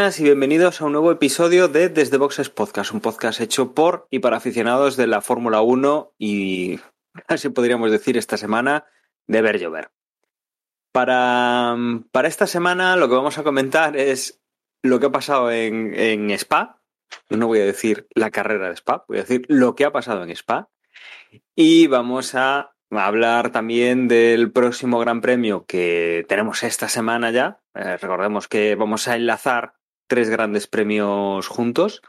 y bienvenidos a un nuevo episodio de Desde Boxes Podcast, un podcast hecho por y para aficionados de la Fórmula 1 y casi podríamos decir esta semana de ver llover. Para, para esta semana lo que vamos a comentar es lo que ha pasado en, en Spa. No voy a decir la carrera de Spa, voy a decir lo que ha pasado en Spa. Y vamos a hablar también del próximo Gran Premio que tenemos esta semana ya. Eh, recordemos que vamos a enlazar tres grandes premios juntos.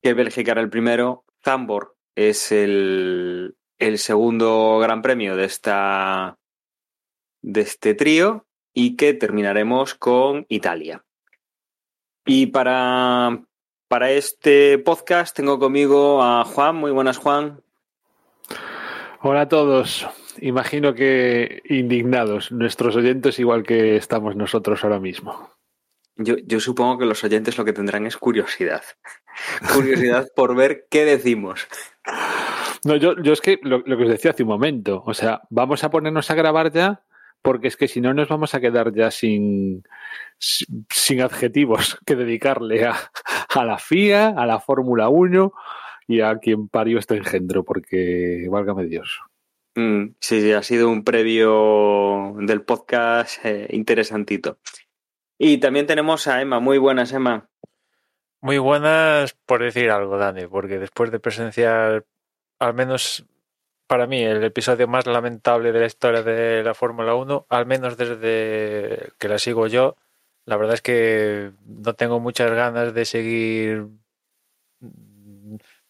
Que Bélgica era el primero, Zambor es el, segundo Gran Premio de esta de este trío y que terminaremos con Italia. Y para, para este podcast tengo conmigo a Juan. Muy buenas, Juan. Hola a todos. Imagino que indignados, nuestros oyentes igual que estamos nosotros ahora mismo. Yo, yo supongo que los oyentes lo que tendrán es curiosidad. curiosidad por ver qué decimos. No, yo, yo es que lo, lo, que os decía hace un momento, o sea, vamos a ponernos a grabar ya porque es que si no nos vamos a quedar ya sin, sin adjetivos que dedicarle a, a la FIA, a la Fórmula 1 y a quien parió este engendro, porque válgame Dios. Mm, sí, sí, ha sido un previo del podcast eh, interesantito. Y también tenemos a Emma. Muy buenas, Emma. Muy buenas por decir algo, Dani, porque después de presenciar, al menos para mí, el episodio más lamentable de la historia de la Fórmula 1, al menos desde que la sigo yo, la verdad es que no tengo muchas ganas de seguir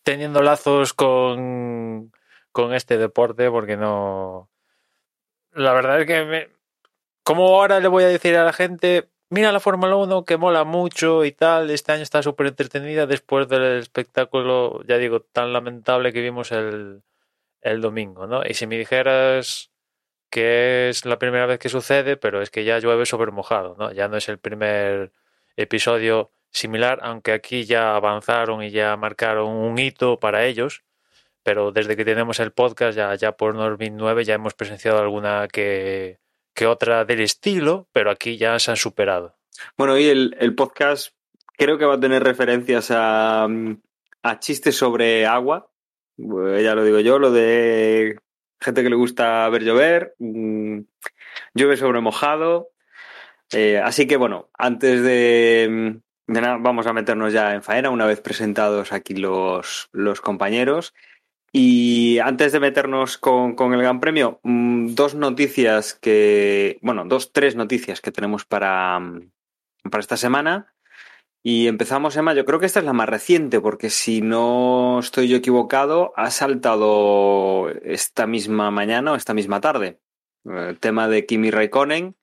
teniendo lazos con, con este deporte porque no... La verdad es que me... ¿Cómo ahora le voy a decir a la gente, mira la Fórmula 1 que mola mucho y tal, este año está súper entretenida después del espectáculo, ya digo, tan lamentable que vimos el, el domingo, ¿no? Y si me dijeras que es la primera vez que sucede, pero es que ya llueve sobre mojado, ¿no? Ya no es el primer episodio similar, aunque aquí ya avanzaron y ya marcaron un hito para ellos, pero desde que tenemos el podcast, ya, ya por Norbin 9, ya hemos presenciado alguna que, que otra del estilo, pero aquí ya se han superado. Bueno, y el, podcast creo que va a tener referencias a, a chistes sobre agua, ya lo digo yo, lo de gente que le gusta ver llover, mmm, llueve sobre mojado. Eh, así que bueno, antes de, de, nada, vamos a meternos ya en faena una vez presentados aquí los, los compañeros. Y antes de meternos con, con el Gran Premio, mmm, dos noticias que, bueno, dos, tres noticias que tenemos para, para esta semana. Y empezamos, Emma, yo creo que esta es la más reciente, porque si no estoy yo equivocado, ha saltado esta misma mañana o esta misma tarde. El tema de Kimi Raikkonen,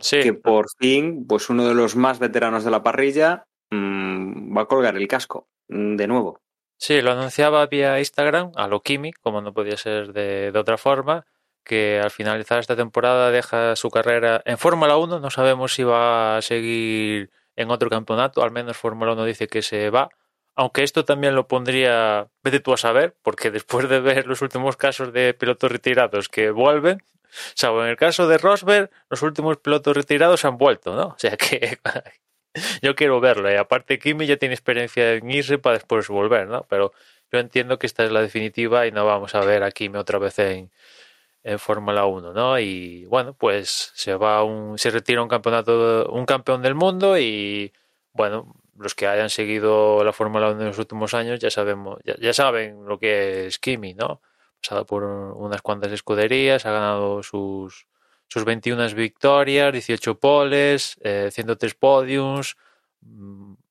sí. que por fin, pues uno de los más veteranos de la parrilla mmm, va a colgar el casco de nuevo. Sí, lo anunciaba vía Instagram a lo Kimi, como no podía ser de, otra forma, que al finalizar esta temporada deja su carrera en Fórmula 1. No sabemos si va a seguir en otro campeonato, al menos Fórmula 1 dice que se va, aunque esto también lo pondría, vete tú a saber, porque después de ver los últimos casos de pilotos retirados que vuelven, salvo en el caso de Rosberg, los últimos pilotos retirados han vuelto, ¿no? O sea que yo quiero verlo, y aparte Kimi ya tiene experiencia en irse para después volver, ¿no? Pero yo entiendo que esta es la definitiva y no vamos a ver a Kimi otra vez en, en Fórmula 1, ¿no? Y bueno, pues se va un, se retira un campeonato, un campeón del mundo y bueno, los que hayan seguido la Fórmula 1 en los últimos años ya sabemos, ya, ya saben lo que es Kimi, ¿no? Pasado por unas cuantas escuderías, ha ganado sus, sus 21 victorias, 18 poles, eh, 103 podiums,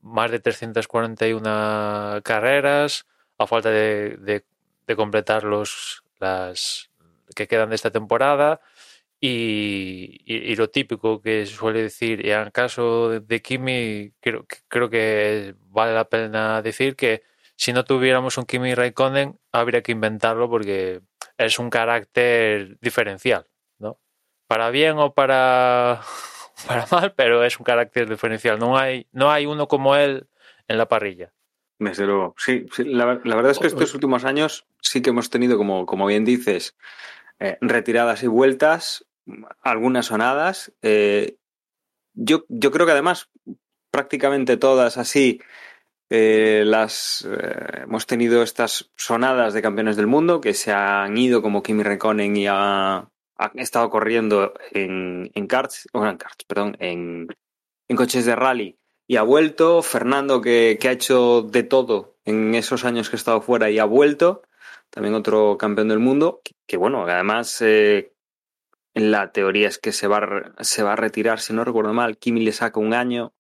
más de 341 carreras, a falta de, completar los, las, que quedan de esta temporada y, lo típico que suele decir, y en caso de, Kimi, creo, creo, que vale la pena decir que si no tuviéramos un Kimi Raikkonen, habría que inventarlo porque es un carácter diferencial. Para bien o para, para mal, pero es un carácter diferencial. No hay, no hay uno como él en la parrilla. Desde luego, sí. sí. La, la, verdad es que estos últimos años sí que hemos tenido, como, como bien dices, eh, retiradas y vueltas, algunas sonadas. Eh, yo, yo creo que además prácticamente todas así eh, las eh, hemos tenido estas sonadas de campeones del mundo que se han ido como Kimi Räikkönen y ha, ha estado corriendo en, en karts, en perdón, en, en coches de rally y ha vuelto. Fernando que, que, ha hecho de todo en esos años que ha estado fuera y ha vuelto. También otro campeón del mundo que, bueno, además eh, la teoría es que se va, se va a retirar, si no recuerdo mal, Kimi le saca un año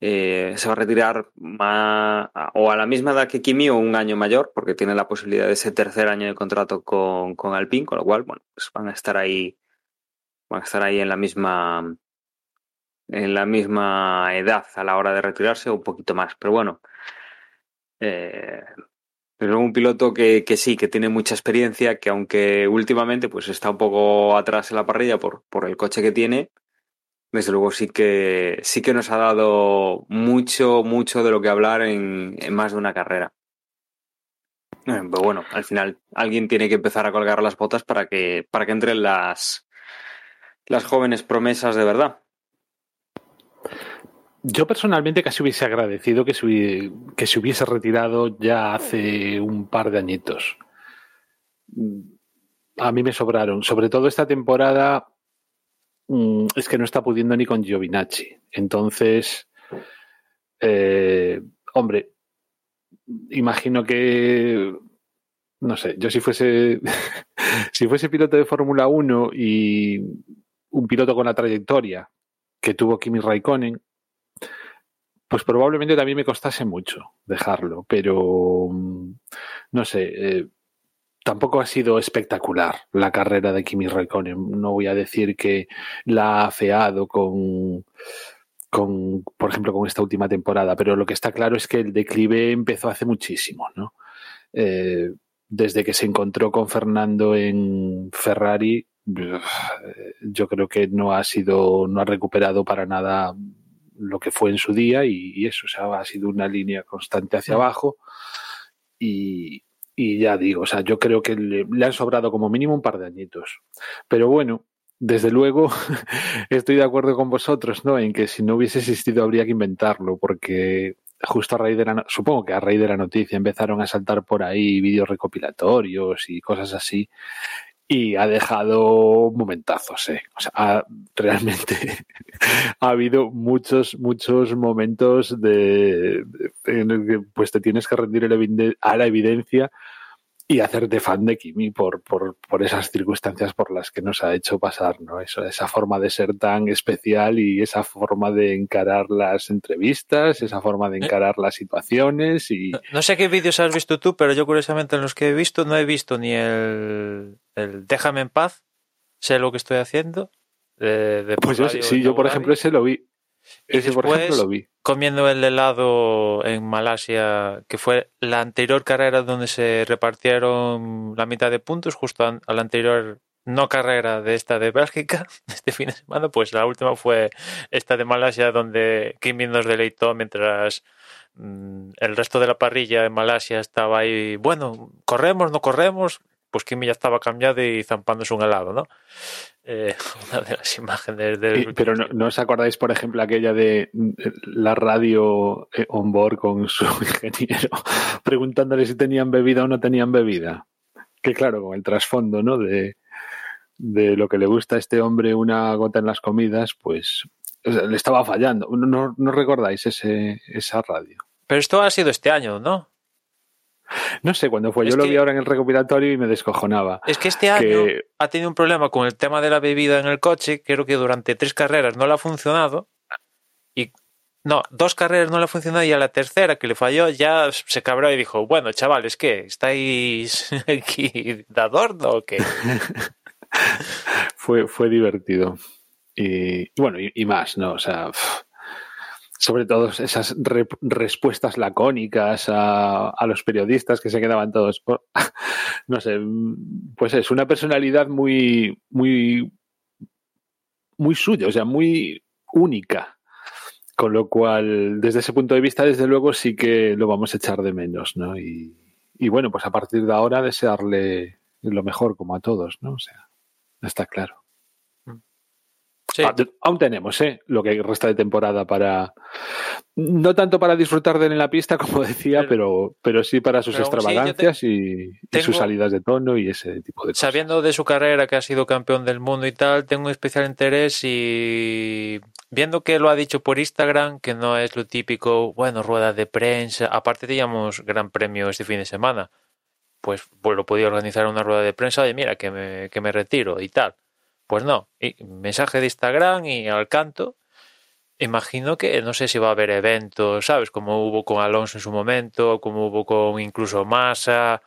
eh, se va a retirar o a la misma edad que Kimi o un año mayor, porque tiene la posibilidad de ese tercer año de contrato con, con Alpine, con lo cual, bueno, pues van a estar ahí, van a estar ahí en la misma en la misma edad a la hora de retirarse o un poquito más, pero bueno. Eh, pero un piloto que, que, sí, que tiene mucha experiencia, que aunque últimamente pues está un poco atrás en la parrilla por, por el coche que tiene, desde luego sí que sí que nos ha dado mucho, mucho de lo que hablar en, en más de una carrera. Pero bueno, al final alguien tiene que empezar a colgar las botas para que, para que entren las, las jóvenes promesas de verdad. Yo personalmente casi hubiese agradecido que se, que se hubiese retirado ya hace un par de añitos. A mí me sobraron. Sobre todo esta temporada Mm, es que no está pudiendo ni con Giovinacci. Entonces, eh, hombre, imagino que, no sé, yo si fuese, si fuese piloto de Fórmula 1 y un piloto con la trayectoria que tuvo Kimi Raikkonen, pues probablemente también me costase mucho dejarlo, pero mm, no sé, eh, tampoco ha sido espectacular la carrera de Kimi Raikkonen. No voy a decir que la ha afeado con, con, por ejemplo, con esta última temporada, pero lo que está claro es que el declive empezó hace muchísimo, ¿no? Eh, desde que se encontró con Fernando en Ferrari, yo creo que no ha sido, no ha recuperado para nada lo que fue en su día y, y eso, o sea, ha sido una línea constante hacia abajo y, y ya digo, o sea, yo creo que le, le, han sobrado como mínimo un par de añitos. Pero bueno, desde luego estoy de acuerdo con vosotros, ¿no? En que si no hubiese existido habría que inventarlo, porque justo a raíz de la, supongo que a raíz de la noticia empezaron a saltar por ahí vídeos recopilatorios y cosas así. Y ha dejado momentazos, ¿eh? Realmente ha habido muchos, muchos momentos de, en el que pues te tienes que rendir a la evidencia y hacerte fan de Kimi por, por, por, esas circunstancias por las que nos ha hecho pasar, ¿no? Eso, esa forma de ser tan especial y esa forma de encarar las entrevistas, esa forma de encarar las situaciones y... No, no sé qué vídeos has visto tú, pero yo curiosamente en los que he visto no he visto ni el, el Déjame en paz, sé lo que estoy haciendo. De, de pues yo, sí, yo por ejemplo ese lo vi. Ese, por ejemplo, lo vi. Comiendo el helado en Malasia, que fue la anterior carrera donde se repartieron la mitad de puntos, justo a la anterior no carrera de esta de Bélgica, este fin de semana, pues la última fue esta de Malasia, donde Kimi nos deleitó mientras mmm, el resto de la parrilla en Malasia estaba ahí, bueno, corremos, no corremos, pues Kimi ya estaba cambiado y zampándose un helado, ¿no? Eh, una de las imágenes del... Pero no, no, os acordáis, por ejemplo, aquella de la radio on board con su ingeniero preguntándole si tenían bebida o no tenían bebida. Que claro, con el trasfondo, ¿no? De, de lo que le gusta a este hombre una gota en las comidas, pues le estaba fallando. ¿No, no recordáis ese, esa radio? Pero esto ha sido este año, ¿no? No sé cuándo fue. Es Yo que, lo vi ahora en el recopilatorio y me descojonaba. Es que este año que... ha tenido un problema con el tema de la bebida en el coche. Creo que durante tres carreras no le ha funcionado. Y no, dos carreras no le ha funcionado y a la tercera que le falló ya se cabró y dijo, bueno, chavales, ¿qué? ¿Estáis aquí de adorno o qué? fue, fue divertido. Y bueno, y, y, más, ¿no? O sea, pff, sobre todo esas re- respuestas lacónicas a, a los periodistas que se quedaban todos, por- no sé, pues es una personalidad muy, muy, muy suya, o sea, muy única. Con lo cual, desde ese punto de vista, desde luego sí que lo vamos a echar de menos, ¿no? Y, y bueno, pues a partir de ahora desearle lo mejor como a todos, ¿no? O sea, está claro. Sí, Ah, Aún tenemos, ¿eh? Lo que resta de temporada para. No tanto para disfrutar de él en la pista, como decía, Pero- pero, sí para sus pero aún sí, yo te- extravagancias y, sus salidas de tono y ese tipo de cosas. sabiendo de su carrera que ha sido campeón del mundo y tal, tengo un especial interés y viendo que lo ha dicho por Instagram, que no es lo típico, bueno, rueda de prensa, aparte teníamos gran premio este fin de semana, pues, pues lo podía organizar una rueda de prensa y mira, que me, que me retiro y tal. Pues no, y mensaje de Instagram y al canto. Imagino que no sé si va a haber eventos, ¿sabes? Como hubo con Alonso en su momento, como hubo con incluso Massa.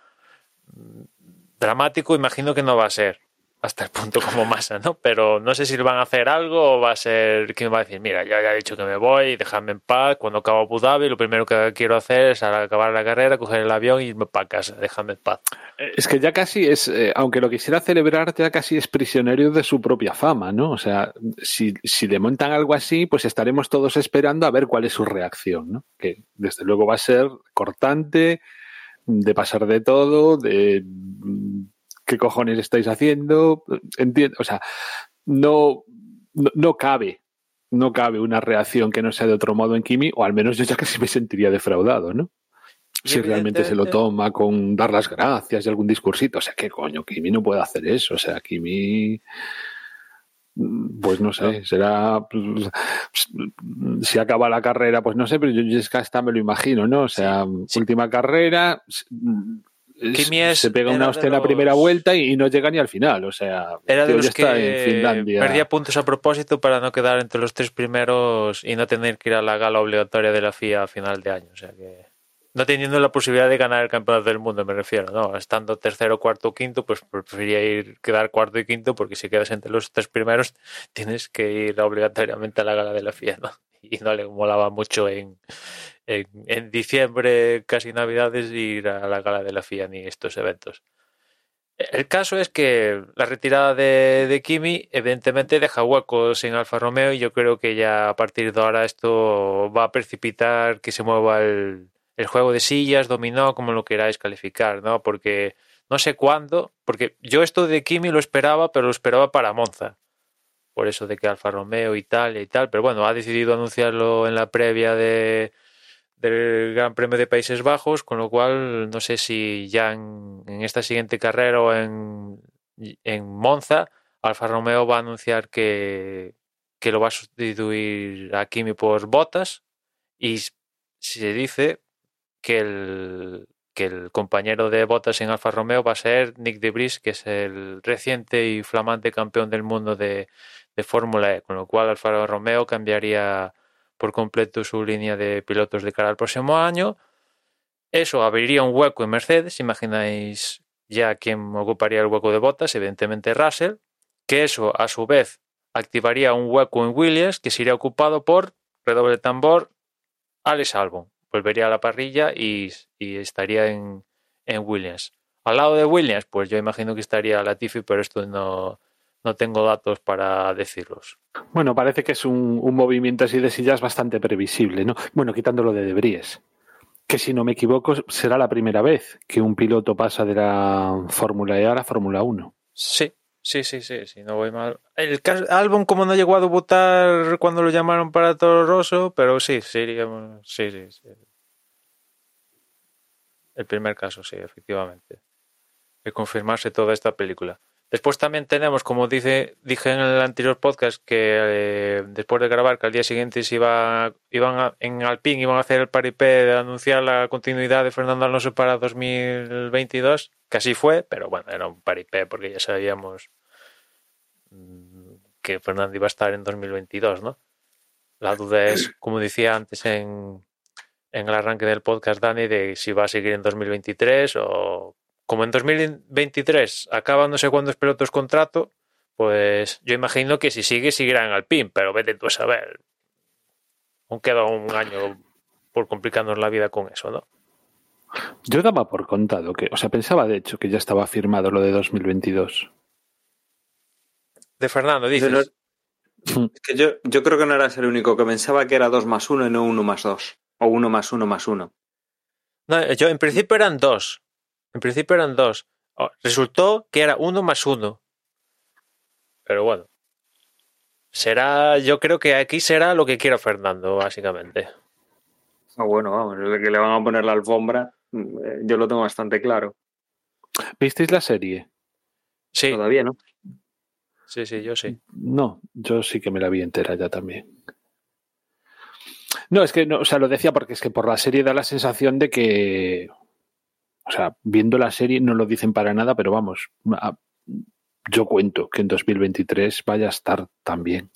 Dramático, imagino que no va a ser hasta el punto como Massa, ¿no? Pero no sé si van a hacer algo o va a ser quien va a decir, mira, ya, ya he dicho que me voy, déjame en paz, cuando acabo Abu Dhabi lo primero que quiero hacer es acabar la carrera, coger el avión y irme para casa, déjame en paz. Es que ya casi es, eh, aunque lo quisiera celebrar, ya casi es prisionero de su propia fama, ¿no? O sea, si, si le montan algo así, pues estaremos todos esperando a ver cuál es su reacción, ¿no? Que desde luego va a ser cortante, de pasar de todo, de qué cojones estáis haciendo, entiendo, o sea, no, no, no cabe, no cabe una reacción que no sea de otro modo en Kimi, o al menos yo ya casi me sentiría defraudado, ¿no? Si realmente se lo toma con dar las gracias y algún discursito. O sea, ¿qué coño? Kimi no puede hacer eso. O sea, Kimi. Pues no sé, será. Si acaba la carrera, pues no sé, pero yo, yo es que hasta me lo imagino, ¿no? O sea, sí. última carrera. Es- Kimi es- se pega una hostia en la primera vuelta y, y no llega ni al final. O sea, Era de tío, los ya está que en Finlandia. perdía puntos a propósito para no quedar entre los tres primeros y no tener que ir a la gala obligatoria de la FIA a final de año. O sea que no teniendo la posibilidad de ganar el campeonato del mundo, me refiero, ¿no? Estando tercero, cuarto o quinto, pues preferiría ir quedar cuarto y quinto porque si quedas entre los tres primeros tienes que ir obligatoriamente a la gala de la FIA, ¿no? Y no le molaba mucho en, en, diciembre, casi navidades, ir a la gala de la FIA ni estos eventos. El caso es que la retirada de, de Kimi evidentemente deja huecos en Alfa Romeo y yo creo que ya a partir de ahora esto va a precipitar que se mueva el, el juego de sillas, dominó, como lo queráis calificar, ¿no? Porque no sé cuándo, porque yo esto de Kimi lo esperaba, pero lo esperaba para Monza. Por eso de que Alfa Romeo, Italia y tal, pero bueno, ha decidido anunciarlo en la previa de, del Gran Premio de Países Bajos, con lo cual no sé si ya en, esta siguiente carrera o en, en Monza, Alfa Romeo va a anunciar que, que lo va a sustituir a Kimi por Bottas. Y se dice que el, que el compañero de Bottas en Alfa Romeo va a ser Nick de Vries, que es el reciente y flamante campeón del mundo de, de Fórmula E, con lo cual Alfa Romeo cambiaría por completo su línea de pilotos de cara al próximo año. Eso abriría un hueco en Mercedes, imagináis ya quién ocuparía el hueco de Bottas, evidentemente Russell, que eso a su vez activaría un hueco en Williams que sería ocupado por, redoble tambor, Alex Albon. Volvería a la parrilla y, y estaría en, en, Williams. Al lado de Williams, pues yo imagino que estaría Latifi, pero esto no, no tengo datos para decirlos. Bueno, parece que es un, un, movimiento así de sillas bastante previsible, ¿no? Bueno, quitándolo de Debríes, que si no me equivoco será la primera vez que un piloto pasa de la Fórmula E a la Fórmula 1. Sí, sí, sí, sí, sí, no voy mal. El álbum como no llegó a debutar cuando lo llamaron para Toro Rosso, pero sí, sería, sí, sí, sí. El primer caso, sí, efectivamente. De confirmarse toda esta película. Después también tenemos, como dije en el anterior podcast, que eh, después de grabar, que al día siguiente se iba, iban a, en Alpine iban a hacer el paripé de anunciar la continuidad de Fernando Alonso para 2022, que así fue, pero bueno, era un paripé porque ya sabíamos que Fernando iba a estar en 2022, ¿no? La duda es, como decía antes en, en el arranque del podcast, Dani, de si va a seguir en 2023 o como en 2023 acaban no sé cuántos pilotos contrato, pues yo imagino que si sigue, seguirá en Alpine, pero vete tú a saber. aún queda un año por complicarnos la vida con eso, ¿no? Yo daba por contado que, o sea, pensaba de hecho que ya estaba firmado lo de 2022. De Fernando, dices. Pero- Es que yo, yo creo que no eras el único que pensaba que era 2 más 1 y no 1 más 2. O 1 más 1 más 1. No, yo en principio eran dos. En principio eran dos. Oh, Resultó que era uno más uno. Pero bueno. Será, yo creo que aquí será lo que quiera Fernando, básicamente. Ah, bueno, vamos, el que le van a poner la alfombra, mm, yo lo tengo bastante claro. ¿Visteis la serie? Sí, Todavía, ¿no? sí, sí, yo sí. No, yo sí que me la vi entera ya también. No, es que, no, o sea, lo decía porque es que por la serie da la sensación de que, o sea, viendo la serie no lo dicen para nada, pero vamos, yo cuento que en 2023 vaya a estar también.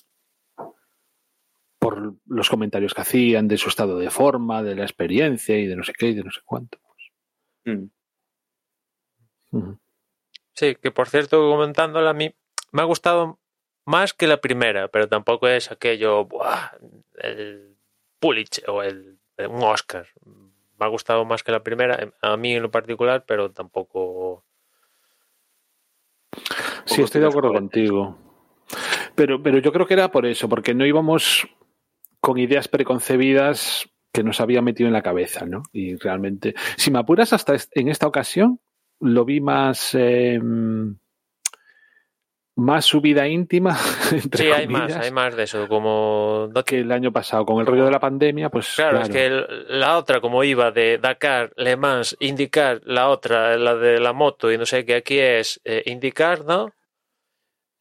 Por los comentarios que hacían de su estado de forma, de la experiencia y de no sé qué y de no sé cuánto. Mm. Ujú. Sí, que por cierto, comentándola a mí, me ha gustado más que la primera, pero tampoco es aquello, ¡buah! el Pulitzer o el, un Oscar. Me ha gustado más que la primera, a mí en lo particular, pero tampoco. Sí, estoy de acuerdo contigo. Pero, pero yo creo que era por eso, porque no íbamos con ideas preconcebidas que nos había metido en la cabeza, ¿no? Y realmente, si me apuras hasta en esta ocasión, lo vi más eh, más subida íntima, entre Sí, hay más, hay más de eso. Como que el año pasado. Con el rollo de la pandemia, pues Claro, es que el- la otra, como iba de Dakar, Le Mans, indicar la otra, la de la moto, y no sé qué aquí es eh, indicar, ¿no?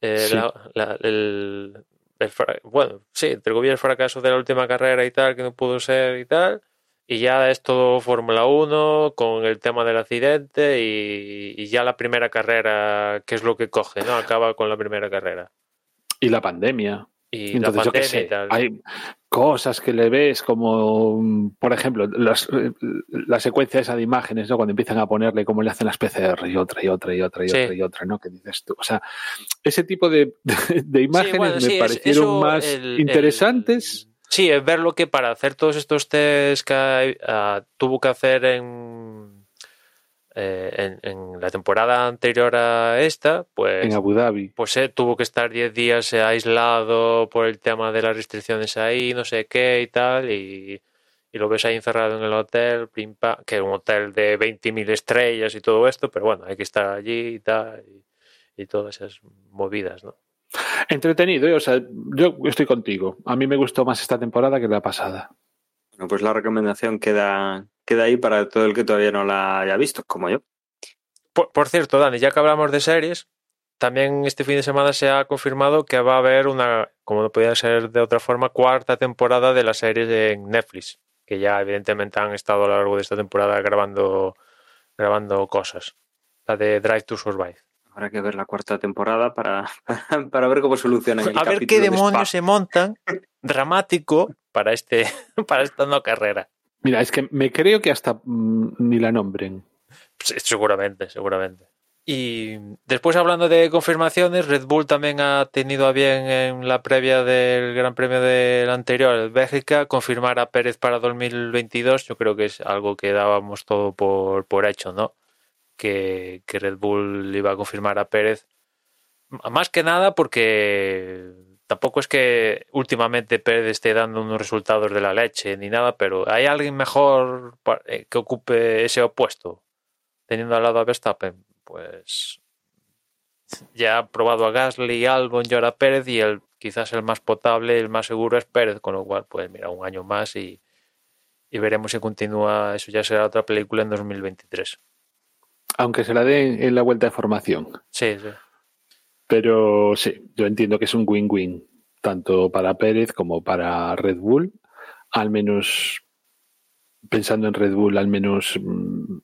Eh, Sí. la- la- el, el bueno, sí, entre comillas, el fracaso de la última carrera y tal, que no pudo ser y tal. Y ya es todo Fórmula 1 con el tema del accidente y, y ya la primera carrera, que es lo que coge, ¿no? Acaba con la primera carrera. y la pandemia. Y Entonces, la yo pandemia y sé, tal. hay cosas que le ves como, mm, por ejemplo, las- eh, la secuencia esa de imágenes, ¿no? Cuando empiezan a ponerle cómo le hacen las PCR y otra y otra y otra y Sí. otra y otra, ¿no? Que dices tú. O sea, ese tipo de, de, de imágenes bueno, me sí, parecieron eso, más el- interesantes. el- sí, es ver lo que para hacer todos estos test que ah, tuvo que hacer en, eh, en, en la temporada anterior a esta, pues, en Abu Dhabi. pues eh, tuvo que estar 10 días eh, aislado por el tema de las restricciones ahí, no sé qué y tal, y, y lo ves ahí encerrado en el hotel, pim, pam, que es un hotel de 20.000 estrellas y todo esto, pero bueno, hay que estar allí y tal, y, y todas esas movidas, ¿no? Entretenido, ¿eh? o sea, yo estoy contigo. A mí me gustó más esta temporada que la pasada. Bueno, pues la recomendación queda, queda ahí para todo el que todavía no la haya visto, como yo. Por, por cierto, Dani, ya que hablamos de series, también este fin de semana se ha confirmado que va a haber una, como no podía ser de otra forma, cuarta temporada de la serie de Netflix, que ya evidentemente han estado a lo largo de esta temporada grabando, grabando cosas. La de Drive to Survive. Habrá que ver la cuarta temporada para, para ver cómo solucionan el A ver qué de demonios se montan dramático para este para esta no carrera. Mira, es que me creo que hasta mm, ni la nombren. Sí, seguramente, seguramente. Y después hablando de confirmaciones, Red Bull también ha tenido a bien en la previa del Gran Premio del anterior, el Bélgica, confirmar a Pérez para 2022. Yo creo que es algo que dábamos todo por, por hecho, ¿no? Que, Red Bull iba a confirmar a Pérez. Más que nada porque tampoco es que últimamente Pérez esté dando unos resultados de la leche ni nada, pero ¿hay alguien mejor eh, que ocupe ese opuesto? teniendo al lado a Verstappen, pues ya ha probado a Gasly, Albon y ahora Pérez y el quizás el más potable, el más seguro es Pérez, con lo cual pues mira, un año más y, y veremos si continúa, eso ya será otra película en 2023. Aunque se la den en la vuelta de formación. Sí, sí. Pero sí, yo entiendo que es un win-win, tanto para Pérez como para Red Bull. Al menos, pensando en Red Bull, al menos mm,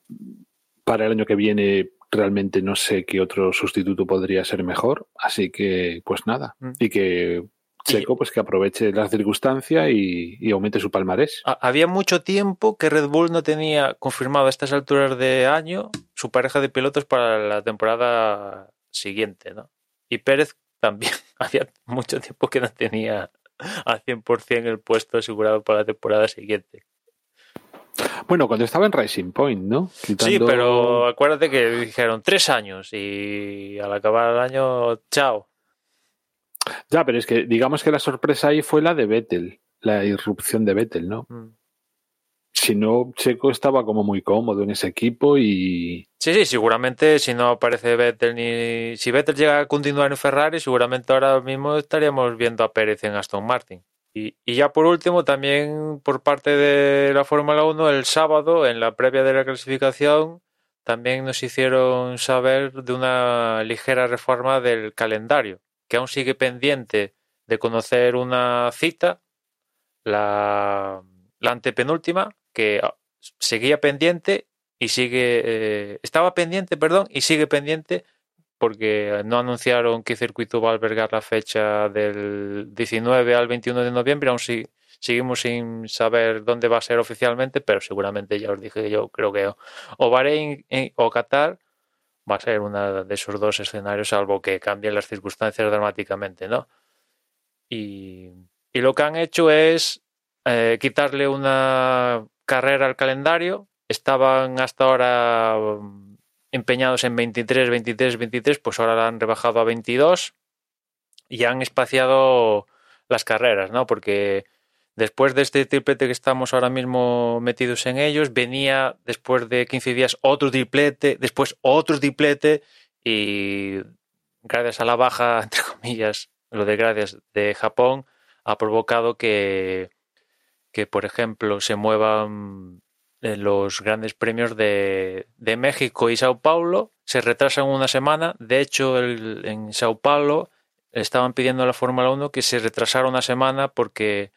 para el año que viene, realmente no sé qué otro sustituto podría ser mejor. Así que, pues nada. Mm. Y que Checo, pues que aproveche la circunstancia y, y aumente su palmarés. Ha- Había mucho tiempo que Red Bull no tenía confirmado a estas alturas de año su pareja de pilotos para la temporada siguiente, ¿no? Y Pérez también había mucho tiempo que no tenía al 100% el puesto asegurado para la temporada siguiente. Bueno, cuando estaba en Racing Point, ¿no? Sí, pero acuérdate que dijeron tres años y al acabar el año, chao. Ya, pero es que digamos que la sorpresa ahí fue la de Vettel, la irrupción de Vettel, ¿no? Mm. Si no, Checo estaba como muy cómodo en ese equipo y Sí, sí, seguramente si no aparece Vettel ni. Si Vettel llega a continuar en Ferrari, seguramente ahora mismo estaríamos viendo a Pérez en Aston Martin. Y, y ya por último, también por parte de la Fórmula 1, el sábado, en la previa de la clasificación, también nos hicieron saber de una ligera reforma del calendario, que aún sigue pendiente de conocer una cita, la, la antepenúltima, que ah, seguía pendiente y sigue eh, estaba pendiente, perdón, y sigue pendiente porque no anunciaron qué circuito va a albergar la fecha del 19 al 21 de noviembre, aún si, seguimos sin saber dónde va a ser oficialmente, pero seguramente ya os dije yo creo que o, o Bahrein eh, o Qatar va a ser uno de esos dos escenarios, salvo que cambien las circunstancias dramáticamente, ¿no? Y, y lo que han hecho es eh, quitarle una carrera al calendario. Estaban hasta ahora um, empeñados en 23, 23, 23, pues ahora la han rebajado a 22 y han espaciado las carreras, ¿no? Porque después de este triplete que estamos ahora mismo metidos en ellos, venía después de 15 días otro triplete, después otro triplete y gracias a la baja, entre comillas, lo de gracias de Japón, ha provocado que, que por ejemplo, se muevan eh, los grandes premios de, de, México y Sao Paulo, se retrasan una semana. De hecho, en Sao Paulo estaban pidiendo a la Fórmula 1 que se retrasara una semana porque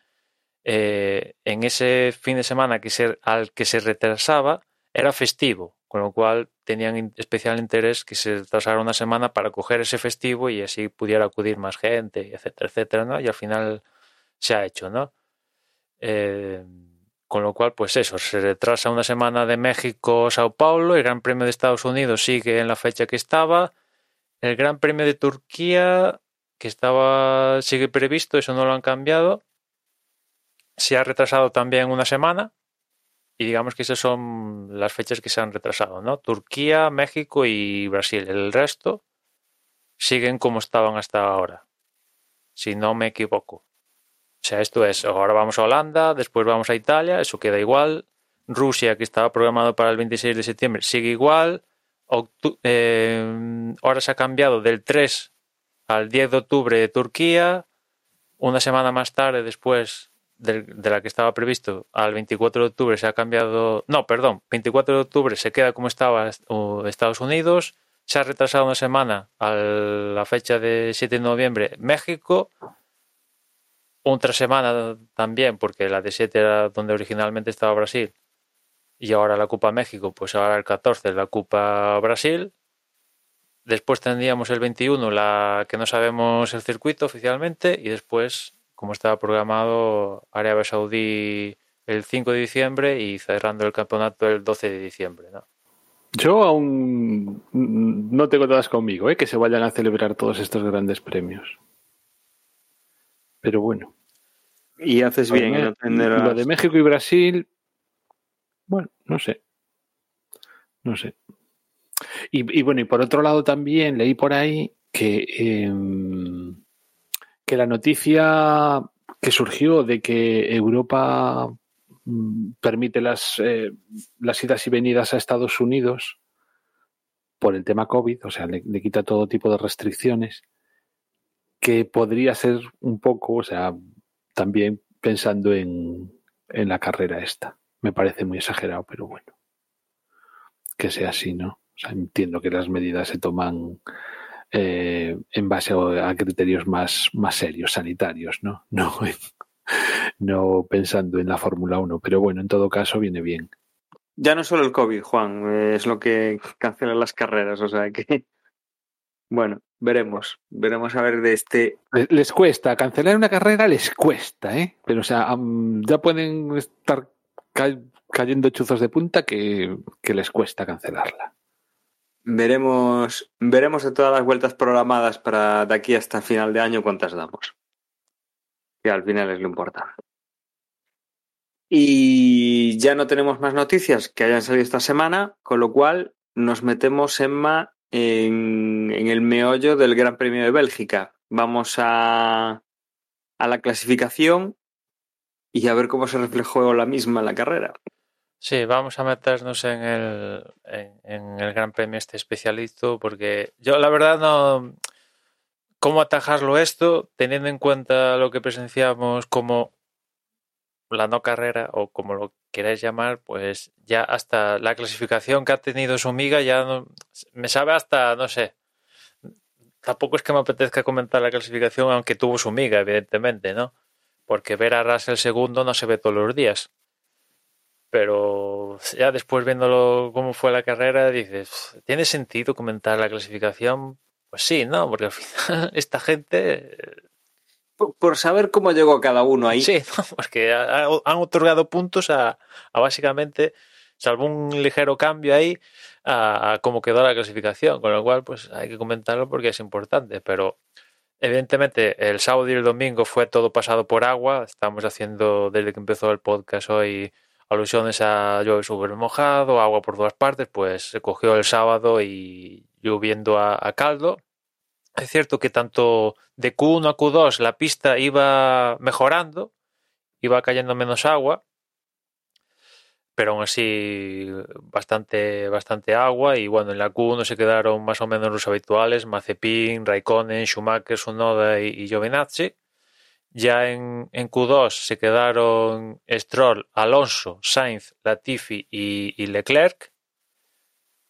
eh, en ese fin de semana que se, al que se retrasaba era festivo, con lo cual tenían especial interés que se retrasara una semana para coger ese festivo y así pudiera acudir más gente, etcétera, etcétera, ¿no? Y al final se ha hecho, ¿no? Eh, con lo cual, pues eso, se retrasa una semana de México, Sao Paulo, el Gran Premio de Estados Unidos sigue en la fecha que estaba, el Gran Premio de Turquía, que estaba, sigue previsto, eso no lo han cambiado, se ha retrasado también una semana, y digamos que esas son las fechas que se han retrasado, ¿no? Turquía, México y Brasil. El resto siguen como estaban hasta ahora, si no me equivoco. O sea, esto es, ahora vamos a Holanda, después vamos a Italia, eso queda igual. Rusia, que estaba programado para el 26 de septiembre, sigue igual. Eh, ahora se ha cambiado del 3 al 10 de octubre de Turquía. Una semana más tarde, después de, de, la que estaba previsto, al 24 de octubre se ha cambiado. No, perdón, 24 de octubre se queda como estaba Estados Unidos. Se ha retrasado una semana a la fecha de 7 de noviembre México otra semana también, porque la de 7 era donde originalmente estaba Brasil, y ahora la Copa México, pues ahora el 14 la Copa Brasil. Después tendríamos el 21, la que no sabemos el circuito oficialmente, y después, como estaba programado, Arabia Saudí el 5 de diciembre y cerrando el campeonato el 12 de diciembre. ¿no? Yo aún no tengo todas conmigo, ¿eh? que se vayan a celebrar todos estos grandes premios. Pero bueno. Y haces bien en tener Lo de México y Brasil, bueno, no sé. No sé. Y, y, bueno, y por otro lado también leí por ahí que, eh, que la noticia que surgió de que Europa mm, permite las, eh, las idas y venidas a Estados Unidos por el tema COVID, o sea, le, le quita todo tipo de restricciones, que podría ser un poco, o sea, también pensando en, en, la carrera esta. Me parece muy exagerado, pero bueno, que sea así, ¿no? O sea, entiendo que las medidas se toman eh, en base a, criterios más, más serios, sanitarios, ¿no? No, no pensando en la Fórmula 1, pero bueno, en todo caso viene bien. Ya no solo el COVID, Juan, es lo que cancela las carreras, o sea que bueno, veremos. Veremos a ver de este. Les cuesta. Cancelar una carrera les cuesta, ¿eh? Pero, o sea, ya pueden estar ca cayendo chuzos de punta que, que, les cuesta cancelarla. Veremos, veremos de todas las vueltas programadas para de aquí hasta final de año cuántas damos. que al final es lo importante. Y ya no tenemos más noticias que hayan salido esta semana, con lo cual nos metemos, Emma, en, el meollo del Gran Premio de Bélgica. Vamos a, a la clasificación y a ver cómo se reflejó la misma en la carrera. Sí, vamos a meternos en el, en, en el Gran Premio este especialito, porque yo la verdad no... ¿Cómo atajarlo esto, teniendo en cuenta lo que presenciamos como la no carrera o como lo queráis llamar, pues ya hasta la clasificación que ha tenido su amiga ya no, me sabe hasta, no sé, tampoco es que me apetezca comentar la clasificación, aunque tuvo su amiga, evidentemente, ¿no? Porque ver a Russell segundo no se ve todos los días. Pero ya después viéndolo cómo fue la carrera, dices, ¿tiene sentido comentar la clasificación? Pues sí, ¿no? Porque al final esta gente Por, saber cómo llegó cada uno ahí. Sí, ha- ha- han otorgado puntos a, básicamente, salvo un ligero cambio ahí, a, cómo quedó la clasificación, con lo cual pues hay que comentarlo porque es importante, pero evidentemente el sábado y el domingo fue todo pasado por agua, estamos haciendo desde que empezó el podcast hoy alusiones a llueve súper mojado, agua por todas partes, pues se cogió el sábado y lloviendo a caldo. Es cierto que tanto de Q1 a Q2 la pista iba mejorando, iba cayendo menos agua, pero aún así bastante, bastante agua. Y bueno, en la Q1 se quedaron más o menos los habituales: Mazepin, Raikkonen, Schumacher, Sunoda y, y Giovinazzi. Ya en, en Q2 se quedaron Stroll, Alonso, Sainz, Latifi y, Leclerc.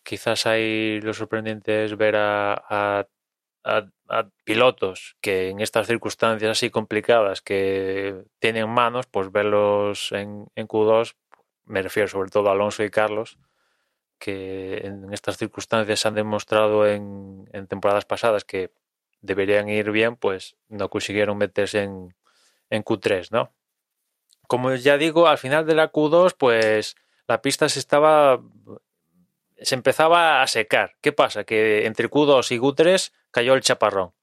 Quizás ahí lo sorprendente es ver a, a a, pilotos que en estas circunstancias así complicadas que tienen manos, pues verlos en, en, Q2, me refiero sobre todo a Alonso y Carlos, que en estas circunstancias han demostrado en, en temporadas pasadas que deberían ir bien, pues no consiguieron meterse en, en Q3, ¿no? Como ya digo, al final de la Q2, pues la pista se estaba se empezaba a secar. ¿Qué pasa? Que entre Q2 y Q3 cayó el chaparrón.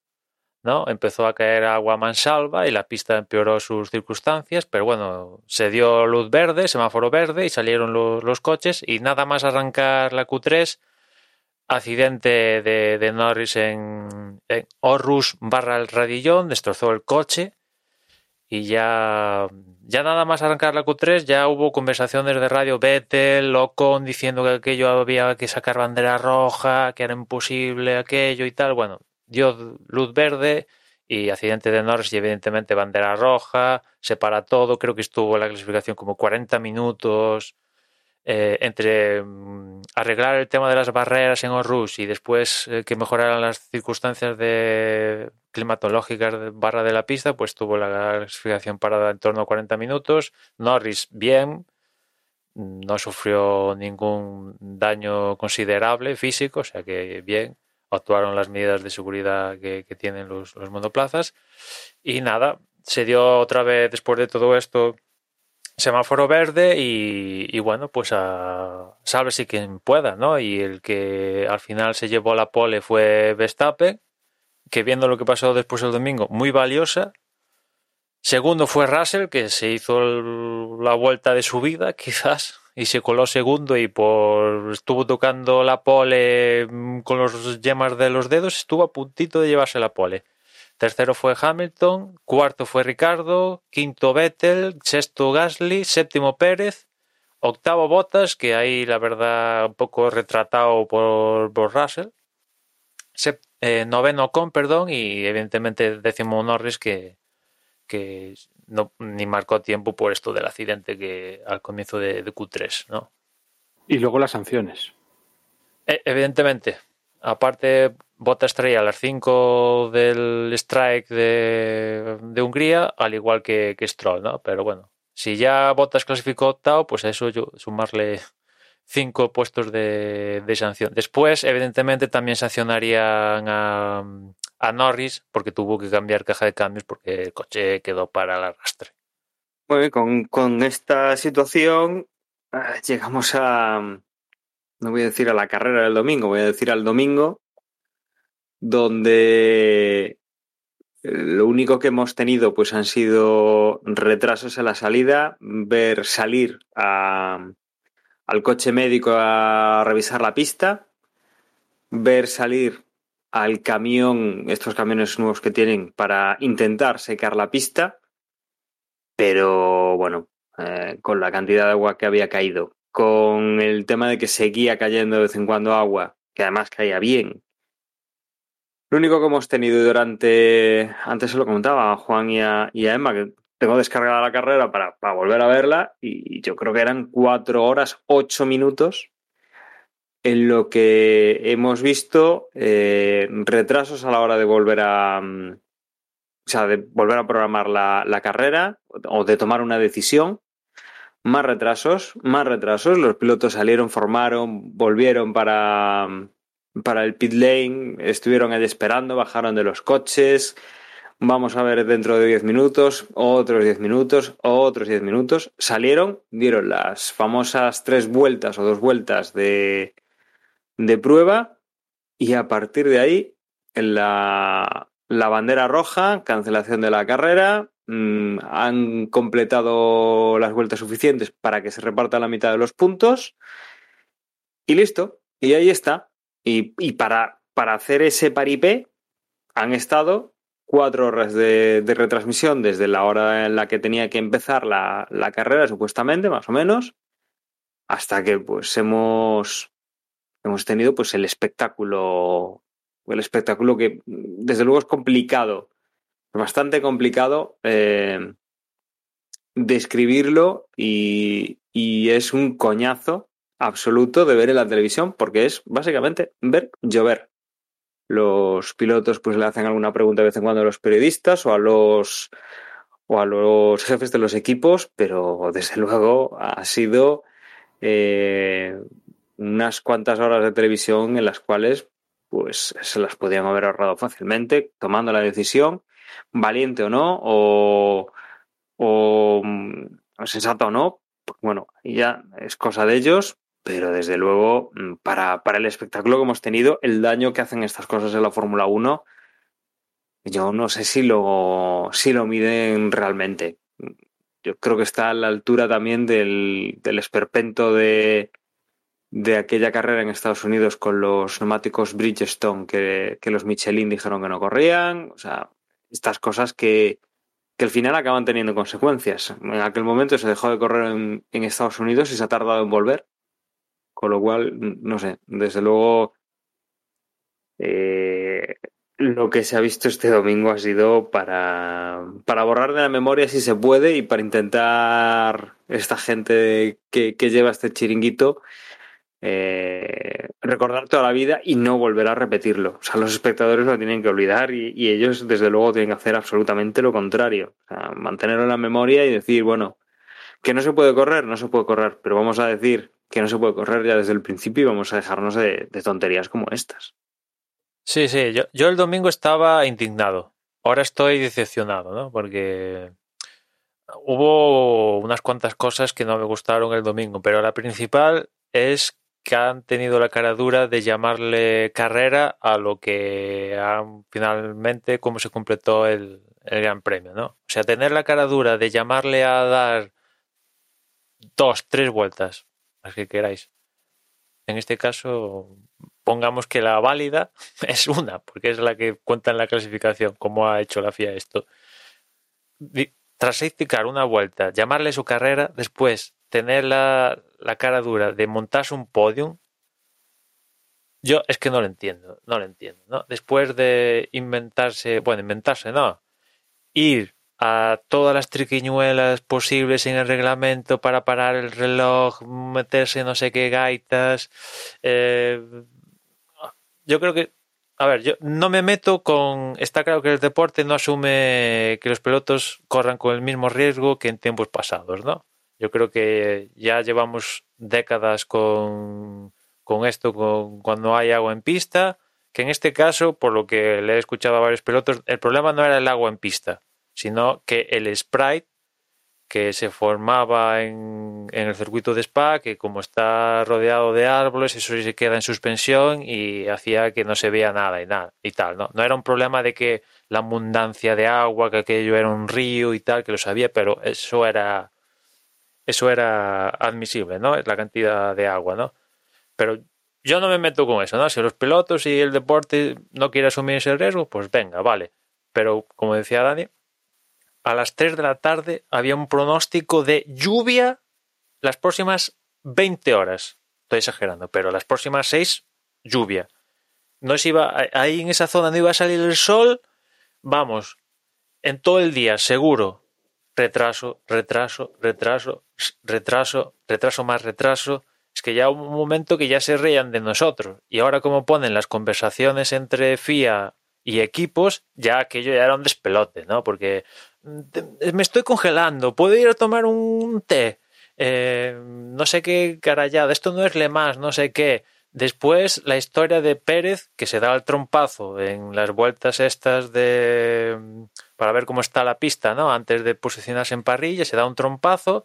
¿no? Empezó a caer agua mansalva y la pista empeoró sus circunstancias, pero bueno, se dio luz verde, semáforo verde y salieron los, los coches y nada más arrancar la Q3, accidente de, Norris en, en barra el radillón, destrozó el coche y ya, ya nada más arrancar la Q3 ya hubo conversaciones de radio Vettel, Ocon diciendo que aquello había que sacar bandera roja, que era imposible aquello y tal. Bueno, dio luz verde y accidente de Norris y evidentemente bandera roja, se para todo, creo que estuvo en la clasificación como 40 minutos. Eh, entre mm, arreglar el tema de las barreras en Orrus y después eh, que mejoraran las circunstancias de climatológicas de barra de la pista, pues tuvo la clasificación parada en torno a 40 minutos. Norris bien, no sufrió ningún daño considerable físico, o sea que bien, actuaron las medidas de seguridad que, que tienen los, los monoplazas. Y nada, se dio otra vez después de todo esto semáforo verde y, bueno, pues a si quien pueda, ¿no? Y el que al final se llevó la pole fue Verstappen, que viendo lo que pasó después el domingo, muy valiosa. Segundo fue Russell, que se hizo la vuelta de su vida, quizás, y se coló segundo y por estuvo tocando la pole con los yemas de los dedos, estuvo a puntito de llevarse la pole. Tercero fue Hamilton, cuarto fue Ricardo, quinto Vettel, sexto Gasly, séptimo Pérez, octavo Bottas, que ahí la verdad un poco retratado por, por Russell, Sep, eh, noveno Con, perdón, y evidentemente décimo Norris que, que no, ni marcó tiempo por esto del accidente que al comienzo de, de Q3, ¿no? Y luego las sanciones. Eh, evidentemente, aparte Bottas traía las 5 del strike de, Hungría, al igual que, Stroll, ¿no? Pero bueno, si ya Bottas clasificó octavo, pues a eso yo sumarle 5 puestos de, sanción. Después, evidentemente, también sancionarían a, a, Norris porque tuvo que cambiar caja de cambios porque el coche quedó para el arrastre. Muy con, esta situación eh, llegamos a, no voy a decir a la carrera del domingo, voy a decir al domingo, donde lo único que hemos tenido pues han sido retrasos en la salida, ver salir al coche médico a revisar la pista, ver salir al camión, estos camiones nuevos que tienen, para intentar secar la pista, pero bueno, eh, con la cantidad de agua que había caído, con el tema de que seguía cayendo de vez en cuando agua, que además caía bien, lo único que hemos tenido durante, antes se lo comentaba a Juan y a, Emma, que tengo descargada la carrera para, volver a verla y yo creo que eran cuatro horas, ocho minutos en lo que hemos visto eh, retrasos a la hora de volver a, o sea, de volver a programar la, la carrera o de tomar una decisión. Más retrasos, más retrasos. Los pilotos salieron, formaron, volvieron para, para el pit lane, estuvieron ahí esperando, bajaron de los coches, vamos a ver dentro de 10 minutos, otros 10 minutos, otros 10 minutos, salieron, dieron las famosas tres vueltas o dos vueltas de, de prueba. Y a partir de ahí la, la bandera roja, cancelación de la carrera, mmm, han completado las vueltas suficientes para que se reparta la mitad de los puntos. Y listo, y ahí está. Y, y para, para, hacer ese paripé han estado cuatro horas de, de, retransmisión desde la hora en la que tenía que empezar la, la, carrera, supuestamente, más o menos, hasta que pues hemos, hemos tenido pues el espectáculo, el espectáculo que desde luego es complicado, bastante complicado eh, describirlo y, y es un coñazo absoluto de ver en la televisión porque es básicamente ver llover. Los pilotos pues le hacen alguna pregunta de vez en cuando a los periodistas o a los o a los jefes de los equipos, pero desde luego ha sido eh, unas cuantas horas de televisión en las cuales pues se las podían haber ahorrado fácilmente tomando la decisión, valiente o no, o, o sensato o no, bueno, ya es cosa de ellos, pero desde luego, mm, para, para, el espectáculo que hemos tenido, el daño que hacen estas cosas en la Fórmula 1, yo no sé si lo, si lo miden realmente. Yo creo que está a la altura también del, del esperpento de, de aquella carrera en Estados Unidos con los neumáticos Bridgestone que, que los Michelin dijeron que no corrían. O sea, estas cosas que, que al final acaban teniendo consecuencias. En aquel momento se dejó de correr en, en Estados Unidos y se ha tardado en volver con lo cual, no sé, desde luego eh, lo que se ha visto este domingo ha sido para, para borrar de la memoria si se puede y para intentar esta gente que, que lleva este chiringuito eh, recordar toda la vida y no volver a repetirlo. O sea, los espectadores lo tienen que olvidar y, y ellos, desde luego, tienen que hacer absolutamente lo contrario. O sea, mantenerlo en la memoria y decir, bueno, que no se puede correr, no se puede correr, pero vamos a decir que no se puede correr ya desde el principio y vamos a dejarnos de, tonterías como estas. Sí, sí, yo, yo, el domingo estaba indignado. Ahora estoy decepcionado, ¿no? Porque hubo unas cuantas cosas que no me gustaron el domingo, pero la principal es que han tenido la cara dura de llamarle carrera a lo que han finalmente cómo se completó el, el Gran Premio, ¿no? O sea, tener la cara dura de llamarle a dar dos, tres vueltas las que queráis. En este caso, pongamos que la válida es una, porque es la que cuenta en la clasificación, como ha hecho la FIA esto. Tras indicar una vuelta, llamarle su carrera, después tener la, la cara dura de montarse un podium, yo es que no lo entiendo, no lo entiendo, ¿no? Después de inventarse, bueno, inventarse, no, ir a todas las triquiñuelas posibles en el reglamento para parar el reloj, meterse no sé qué gaitas. Eh, yo creo que, a ver, yo no me meto con, está claro que el deporte no asume que los pilotos corran con el mismo riesgo que en tiempos pasados, ¿no? Yo creo que ya llevamos décadas con, con esto, con, cuando hay agua en pista, que en este caso, por lo que le he escuchado a varios pilotos, el problema no era el agua en pista sino que el sprite que se formaba en, en, el circuito de Spa, que como está rodeado de árboles, eso se queda en suspensión y hacía que no se veía nada y nada y tal, ¿no? No era un problema de que la abundancia de agua, que aquello era un río y tal, que lo sabía, pero eso era eso era admisible, ¿no? La cantidad de agua, ¿no? Pero yo no me meto con eso, ¿no? Si los pilotos y el deporte no quieren asumir ese riesgo, pues venga, vale. Pero como decía Dani, a las 3 de la tarde había un pronóstico de lluvia las próximas 20 horas. Estoy exagerando, pero las próximas 6, lluvia. No se iba, ahí en esa zona no iba a salir el sol, vamos, en todo el día, seguro. Retraso, retraso, retraso, retraso, retraso más retraso. Es que ya hubo un momento que ya se reían de nosotros. Y ahora como ponen las conversaciones entre FIA y equipos, ya aquello ya era un despelote, ¿no? Porque me estoy congelando, puedo ir a tomar un té, eh, no sé qué carallada, esto no es Le más, no sé qué. Después la historia de Pérez, que se da el trompazo en las vueltas estas de... para ver cómo está la pista, ¿no? Antes de posicionarse en parrilla, se da un trompazo.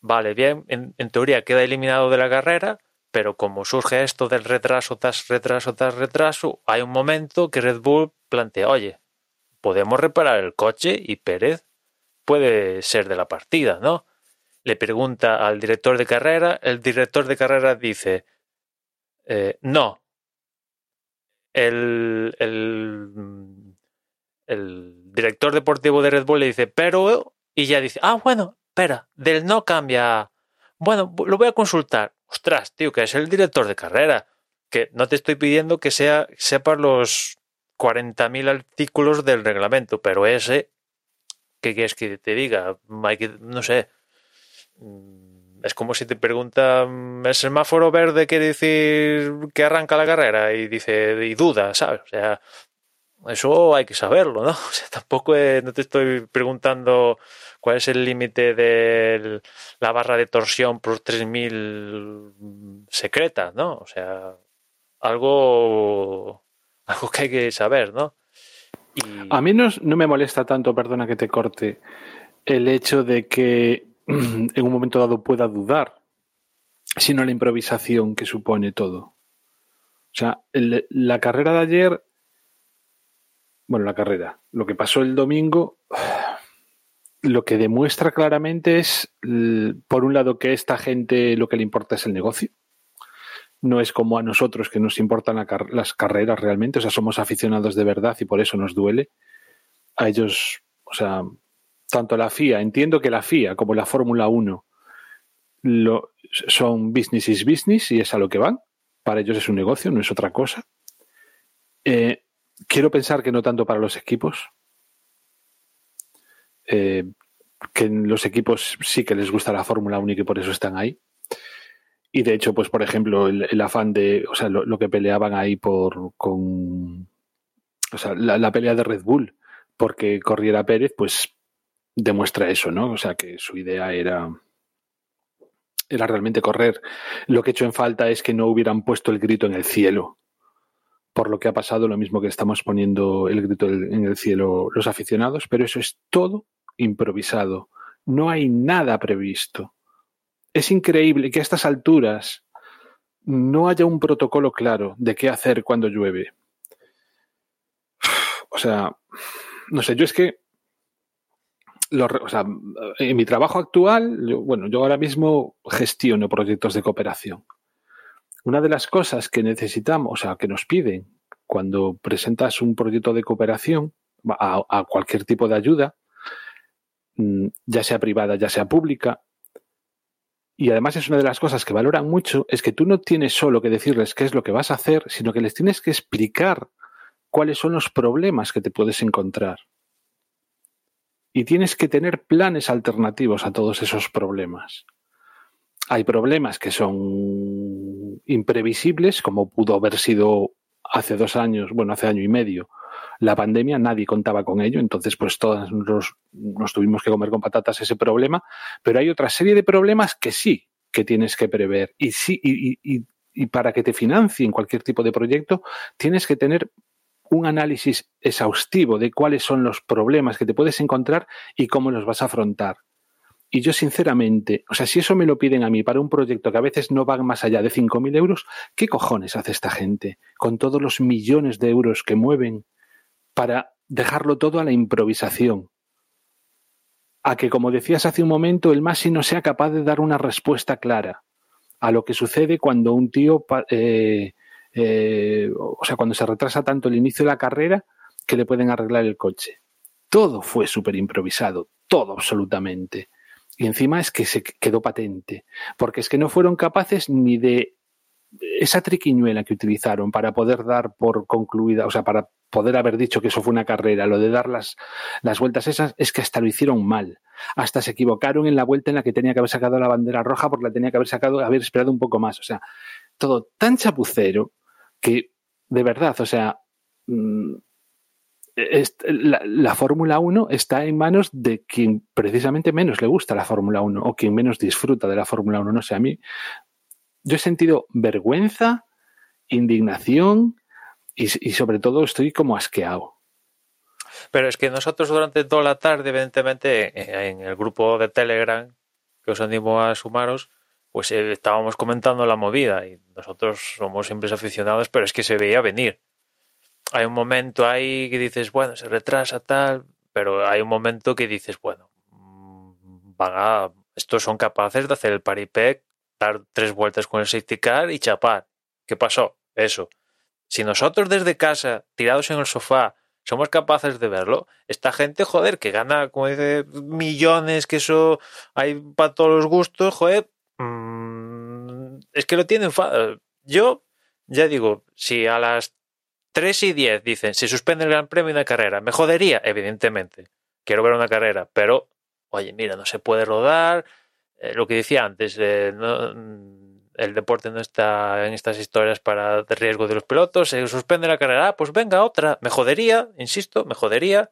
Vale, bien, en, en teoría queda eliminado de la carrera, pero como surge esto del retraso tras retraso tras retraso, hay un momento que Red Bull plantea, oye, podemos reparar el coche y Pérez puede ser de la partida, ¿no? Le pregunta al director de carrera, el director de carrera dice, eh, no. El, el, director deportivo de Red Bull le dice, pero, y ya dice, ah, bueno, espera, del no cambia. Bueno, lo voy a consultar. Ostras, tío, que es el director de carrera. Que no te estoy pidiendo que sea, sepas los 40.000 artículos del reglamento, pero ese, ¿qué quieres que te diga? No sé. Mm, es como si te preguntan, ¿el semáforo verde quiere decir que arranca la carrera? Y dice, y duda, ¿sabes? O sea, eso hay que saberlo, ¿no? O sea, tampoco no te estoy preguntando cuál es el límite de la barra de torsión por 3000 secreta, ¿no? O sea, algo algo que hay que saber, ¿no? A mí no, me molesta tanto, perdona que te corte, el hecho de que en un momento dado pueda dudar, sino la improvisación que supone todo. O sea, la carrera de ayer, bueno, la carrera, lo que pasó el domingo, lo que demuestra claramente es, por un lado, que esta gente lo que le importa es el negocio no es como a nosotros que nos importan las carreras realmente, o sea, somos aficionados de verdad y por eso nos duele. A ellos, o sea, tanto la FIA, entiendo que la FIA como la Fórmula 1 lo, son business is business y es a lo que van. Para ellos es un negocio, no es otra cosa. Eh, quiero pensar que no tanto para los equipos. Eh, que los equipos sí que les gusta la Fórmula 1 y que por eso están ahí. Y de hecho, pues por ejemplo, el, afán de, o sea, lo, que peleaban ahí por con, o sea, la, pelea de Red Bull, porque corriera Pérez, pues demuestra eso, ¿no? O sea, que su idea era era realmente correr. Lo que he hecho en falta es que no hubieran puesto el grito en el cielo. Por lo que ha pasado, lo mismo que estamos poniendo el grito en el cielo los aficionados, pero eso es todo improvisado. No hay nada previsto es increíble que a estas alturas no haya un protocolo claro de qué hacer cuando llueve. O sea, no sé, yo es que o sea, en mi trabajo actual, bueno, yo ahora mismo gestiono proyectos de cooperación. Una de las cosas que necesitamos, o sea, que nos piden cuando presentas un proyecto de cooperación a cualquier tipo de ayuda, mm, ya sea privada, ya sea pública, y además es una de las cosas que valoran mucho, es que tú no tienes solo que decirles qué es lo que vas a hacer, sino que les tienes que explicar cuáles son los problemas que te puedes encontrar. Y tienes que tener planes alternativos a todos esos problemas. Hay problemas que son imprevisibles, como pudo haber sido hace dos años, bueno, hace año y medio, la pandemia, nadie contaba con ello, entonces pues todos nos, tuvimos que comer con patatas ese problema, pero hay otra serie de problemas que sí que tienes que prever y sí y, para que te financien cualquier tipo de proyecto tienes que tener un análisis exhaustivo de cuáles son los problemas que te puedes encontrar y cómo los vas a afrontar. Y yo sinceramente, o sea, si eso me lo piden a mí para un proyecto que a veces no va más allá de 5.000 euros, ¿qué cojones hace esta gente con todos los millones de euros que mueven para dejarlo todo a la improvisación. A que, como decías hace un momento, el Masi no sea capaz de dar una respuesta clara a lo que sucede cuando un tío, eh, eh, o sea, cuando se retrasa tanto el inicio de la carrera que le pueden arreglar el coche. Todo fue súper improvisado, todo absolutamente. Y encima es que se quedó patente, porque es que no fueron capaces ni de esa triquiñuela que utilizaron para poder dar por concluida, o sea, para poder haber dicho que eso fue una carrera, lo de dar las, las vueltas esas, es que hasta lo hicieron mal. Hasta se equivocaron en la vuelta en la que tenía que haber sacado la bandera roja porque la tenía que haber sacado, haber esperado un poco más. O sea, todo tan chapucero que, de verdad, o sea, mm, la, la Fórmula 1 está en manos de quien precisamente menos le gusta la Fórmula 1 o quien menos disfruta de la Fórmula 1. No sé, a mí yo he sentido vergüenza, indignación y, sobre todo estoy como asqueado. Pero es que nosotros durante toda la tarde, evidentemente, en el grupo de Telegram, que os animo a sumaros, pues eh, estábamos comentando la movida y nosotros somos siempre aficionados, pero es que se veía venir. Hay un momento ahí que dices, bueno, se retrasa tal, pero hay un momento que dices, bueno, mm, van a, estos son capaces de hacer el paripec tres vueltas con el safety car y chapar. ¿Qué pasó? Eso. Si nosotros desde casa, tirados en el sofá, somos capaces de verlo, esta gente, joder, que gana, como dice, millones, que eso hay para todos los gustos, joder, mmm, es que lo tienen. Yo, ya digo, si a las 3 y 10 dicen, se suspende el Gran Premio una carrera, me jodería, evidentemente. Quiero ver una carrera, pero, oye, mira, no se puede rodar, eh, lo que decía antes, eh, el deporte no está en estas historias para de riesgo de los pilotos, se suspende la carrera, ah, pues venga otra, me jodería, insisto, me jodería,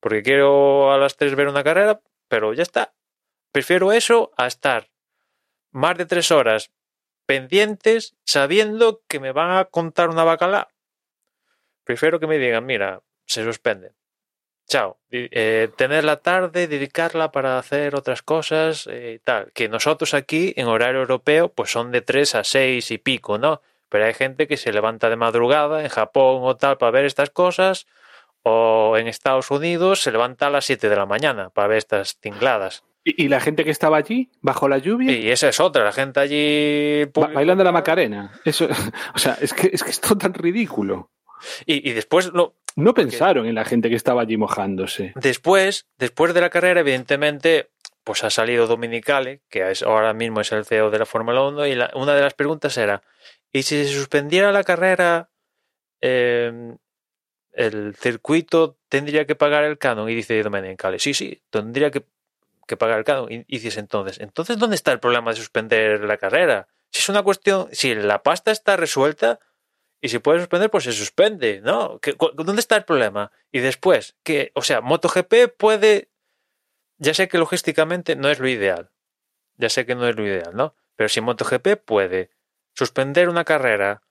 porque quiero a las tres ver una carrera, pero ya está. Prefiero eso a estar más de tres horas pendientes sabiendo que me van a contar una bacala. Prefiero que me digan, mira, se suspende. Chao. Eh, tener la tarde, dedicarla para hacer otras cosas y eh, tal. Que nosotros aquí, en horario europeo, pues son de 3 a 6 y pico, ¿no? Pero hay gente que se levanta de madrugada en Japón o tal para ver estas cosas. O en Estados Unidos se levanta a las 7 de la mañana para ver estas tingladas. ¿Y, la gente que estaba allí, bajo la lluvia? Y esa es otra, la gente allí... bailando la Macarena. Eso, o sea, es que, es que es todo tan ridículo. Y, y después lo, no pensaron en la gente que estaba allí mojándose. Después, después de la carrera, evidentemente, pues ha salido Dominicale, que es, ahora mismo es el CEO de la Fórmula 1, y una de las preguntas era, ¿y si se suspendiera la carrera, em, el circuito tendría que pagar el canon? Y dice Dominicale, sí, sí, tendría que, pagar el canon. Y, y dices entonces, entonces, ¿dónde está el problema de suspender la carrera? Si es una cuestión, si la pasta está resuelta, y si puede suspender, pues se suspende, ¿no? ¿Dónde está el problema? Y después, que, o sea, MotoGP puede, ya sé que logísticamente no es lo ideal, ya sé que no es lo ideal, ¿no? Pero si MotoGP puede suspender una carrera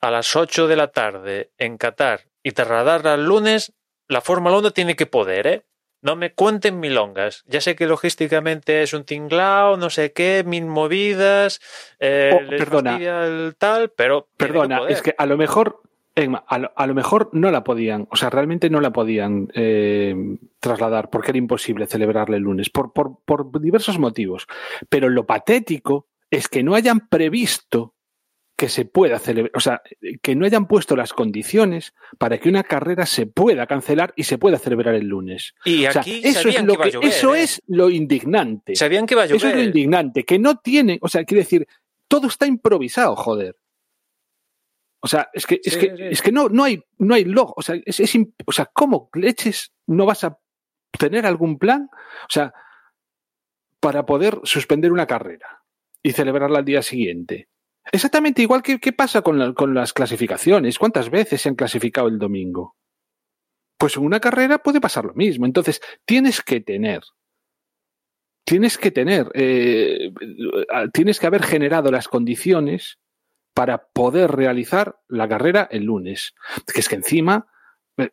a las 8 de la tarde en Qatar y trasladarla al lunes, la Fórmula 1 tiene que poder, ¿eh? No me cuenten milongas. Ya sé que logísticamente es un tinglao, no sé qué, mil movidas, eh, oh, perdona, el tal, pero. Perdona, es que a lo mejor, a lo, mejor no la podían, o sea, realmente no la podían eh, trasladar porque era imposible celebrarle el lunes, por, por, por diversos motivos. Pero lo patético es que no hayan previsto que se pueda celebrar, o sea, que no hayan puesto las condiciones para que una carrera se pueda cancelar y se pueda celebrar el lunes. Y aquí eso es lo que, eso ¿eh? es lo indignante. Sabían que va a llover. Eso es lo indignante, que no tiene, o sea, quiere decir, todo está improvisado, joder. O sea, es que, es que, es que no, no hay, no hay log, o sea, es, es, o sea, ¿cómo leches no vas a tener algún plan? O sea, para poder suspender una carrera y celebrarla al día siguiente. Exactamente igual que, pasa con, con las clasificaciones. ¿Cuántas veces se han clasificado el domingo? Pues en una carrera puede pasar lo mismo. Entonces, tienes que tener tienes que tener, eh, tienes que haber generado las condiciones para poder realizar la carrera el lunes. Que es que encima eh,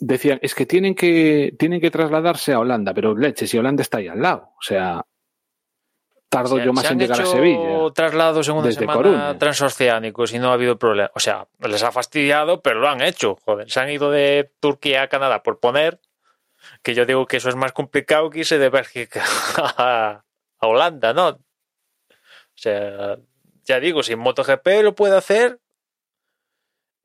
decían, es que tienen que tienen que trasladarse a Holanda, pero leche, si Holanda está ahí al lado, o sea, tardo yo más en llegar a hecho Sevilla. traslados en una desde semana Coruña. transoceánicos y no ha habido problema. O sea, les ha fastidiado, pero lo han hecho. Joder, se han ido de Turquía a Canadá por poner que yo digo que eso es más complicado que irse de Bélgica a, a Holanda, ¿no? O sea, ya digo, si MotoGP lo puede hacer,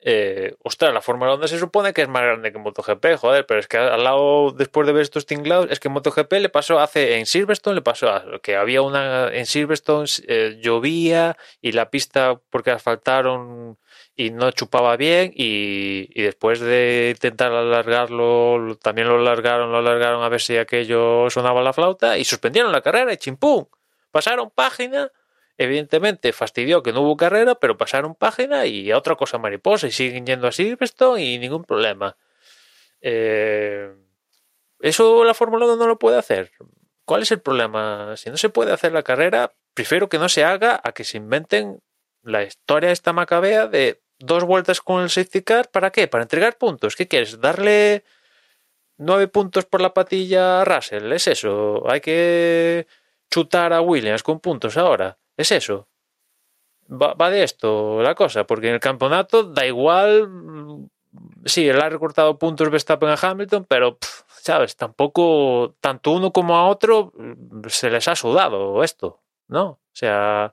eh, ostras, la Fórmula 1 se supone que es más grande que MotoGP, joder, pero es que al lado, después de ver estos tinglados, es que MotoGP le pasó hace, en Silverstone le pasó a- que había una, en Silverstone eh, llovía y la pista porque asfaltaron y no chupaba bien y, y después de intentar alargarlo, lo- también lo alargaron, lo alargaron a ver si aquello sonaba la flauta y suspendieron la carrera y chimpum, pasaron página Evidentemente fastidió que no hubo carrera, pero pasaron página y a otra cosa mariposa y siguen yendo a Silverstone y ningún problema. Eh, eso la Fórmula 1 no lo puede hacer. ¿Cuál es el problema? Si no se puede hacer la carrera, prefiero que no se haga a que se inventen la historia esta macabea de dos vueltas con el safety car. ¿Para qué? Para entregar puntos. ¿Qué quieres? ¿Darle nueve puntos por la patilla a Russell? ¿Es eso? Hay que chutar a Williams con puntos ahora. ¿Es eso? Va, va de esto la cosa, porque en el campeonato da igual. mm, Sí, él ha recortado puntos Verstappen a Hamilton, pero, ¿sabes? Tampoco, tanto uno como a otro, mm, se les ha sudado esto, ¿no? O sea,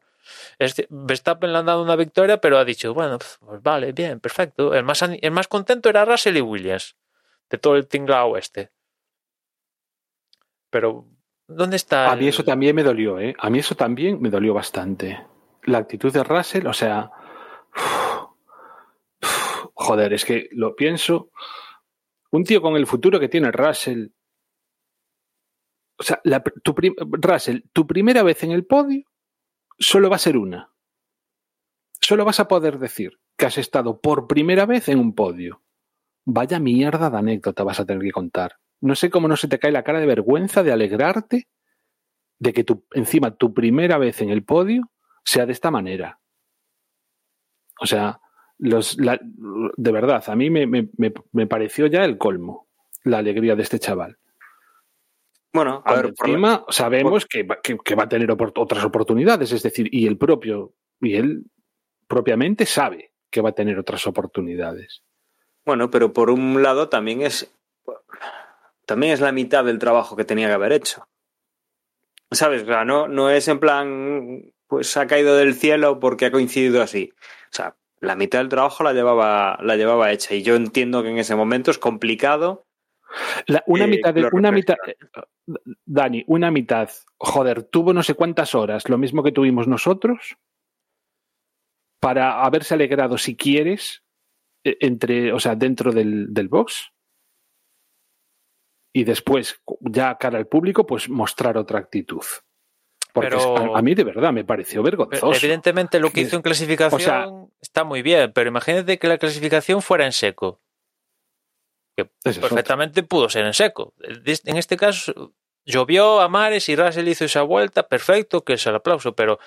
Verstappen le han dado una victoria, pero ha dicho, bueno, pues vale, bien, perfecto. El más, el más contento era Russell y Williams, de todo el tinglao este. Pero, ¿dónde está? A mí el- eso también me dolió, ¿eh? A mí eso también me dolió bastante. La actitud de Russell, o sea. Joder, es que lo pienso. Un tío con el futuro que tiene Russell. O sea, la- tu prim- Russell, tu primera vez en el podio solo va a ser una. Solo vas a poder decir que has estado por primera vez en un podio. Vaya mierda de anécdota vas a tener que contar. No sé cómo no se te cae la cara de vergüenza de alegrarte de que tu, encima tu primera vez en el podio sea de esta manera. O sea, los, la- de verdad, a mí me, me- me- me pareció ya el colmo la alegría de este chaval. Bueno, a ver, por encima sabemos que, va- que- que va a tener opor- otras oportunidades, es decir, y el propio, y él propiamente sabe que va a tener otras oportunidades. bueno, pero por un lado también es también es la mitad del trabajo que tenía que haber hecho. ¿Sabes? O sea, no, no es en plan, pues ha caído del cielo porque ha coincidido así. O sea, la mitad del trabajo la llevaba, la llevaba hecha. Y yo entiendo que en ese momento es complicado. La- una Eh, mitad de, una mitad, Dani, una mitad, joder, tuvo no sé cuántas horas, lo mismo que tuvimos nosotros, para haberse alegrado, si quieres, eh, entre, o sea, dentro del, del box. Y después, ya cara al público, pues mostrar otra actitud. Porque Pero- a, a mí de verdad me pareció vergonzoso. Evidentemente lo que hizo en clasificación o sea- está muy bien, pero imagínate que la clasificación fuera en seco. Que perfectamente pudo ser en seco. En este caso llovió a mares y Russell hizo esa vuelta, perfecto, que es el aplauso, pero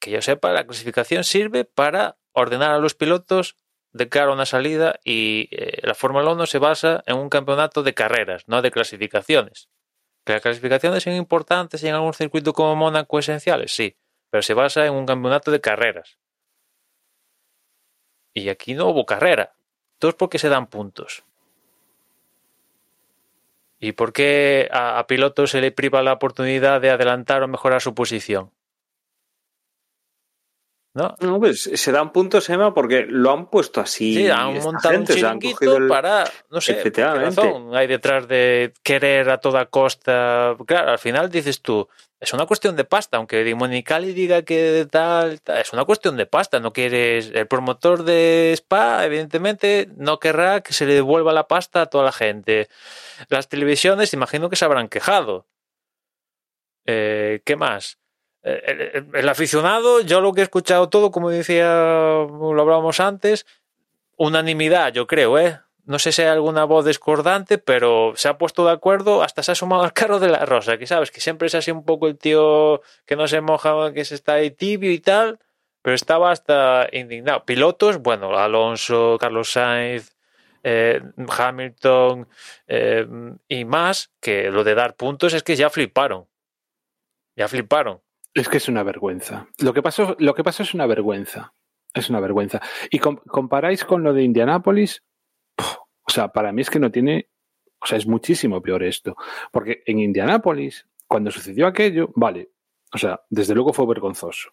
que yo sepa, la clasificación sirve para ordenar a los pilotos de cara a una salida y eh, la Fórmula 1 se basa en un campeonato de carreras, no de clasificaciones. Que las clasificaciones son importantes y en algún circuito como Mónaco esenciales, sí, pero se basa en un campeonato de carreras. Y aquí no hubo carrera. Entonces, ¿por qué se dan puntos? ¿Y por qué a, a pilotos se le priva la oportunidad de adelantar o mejorar su posición? ¿No? No, pues se dan puntos, Emma, porque lo han puesto así. Sí, han montado gente, un chiringuito el- para, no sé, ¿por qué Efectivamente. razón hay detrás de querer a toda costa. Claro, al final dices tú, es una cuestión de pasta, aunque Di Monicali diga que tal, tal, es una cuestión de pasta. No quieres, el promotor de Spa, evidentemente, no querrá que se le devuelva la pasta a toda la gente. Las televisiones, imagino que se habrán quejado. Eh, ¿Qué más? Eh, El, el- el aficionado, yo lo que he escuchado todo, como decía, lo hablábamos antes, unanimidad, yo creo, ¿eh? No sé si hay alguna voz discordante, pero se ha puesto de acuerdo, hasta se ha sumado al carro de la rosa, que sabes, que siempre es así un poco el tío que no se moja, que se está ahí tibio y tal, pero estaba hasta indignado. Pilotos, bueno, Alonso, Carlos Sainz, eh, Hamilton eh, y más, que lo de dar puntos es que ya fliparon. Ya fliparon. Es que es una vergüenza. Lo que pasó, lo que pasó es una vergüenza. Es una vergüenza. Y com- comparáis con lo de Indianápolis, puf, o sea, para mí es que no tiene, o sea, es muchísimo peor esto. Porque en Indianápolis, cuando sucedió aquello, vale, o sea, desde luego fue vergonzoso.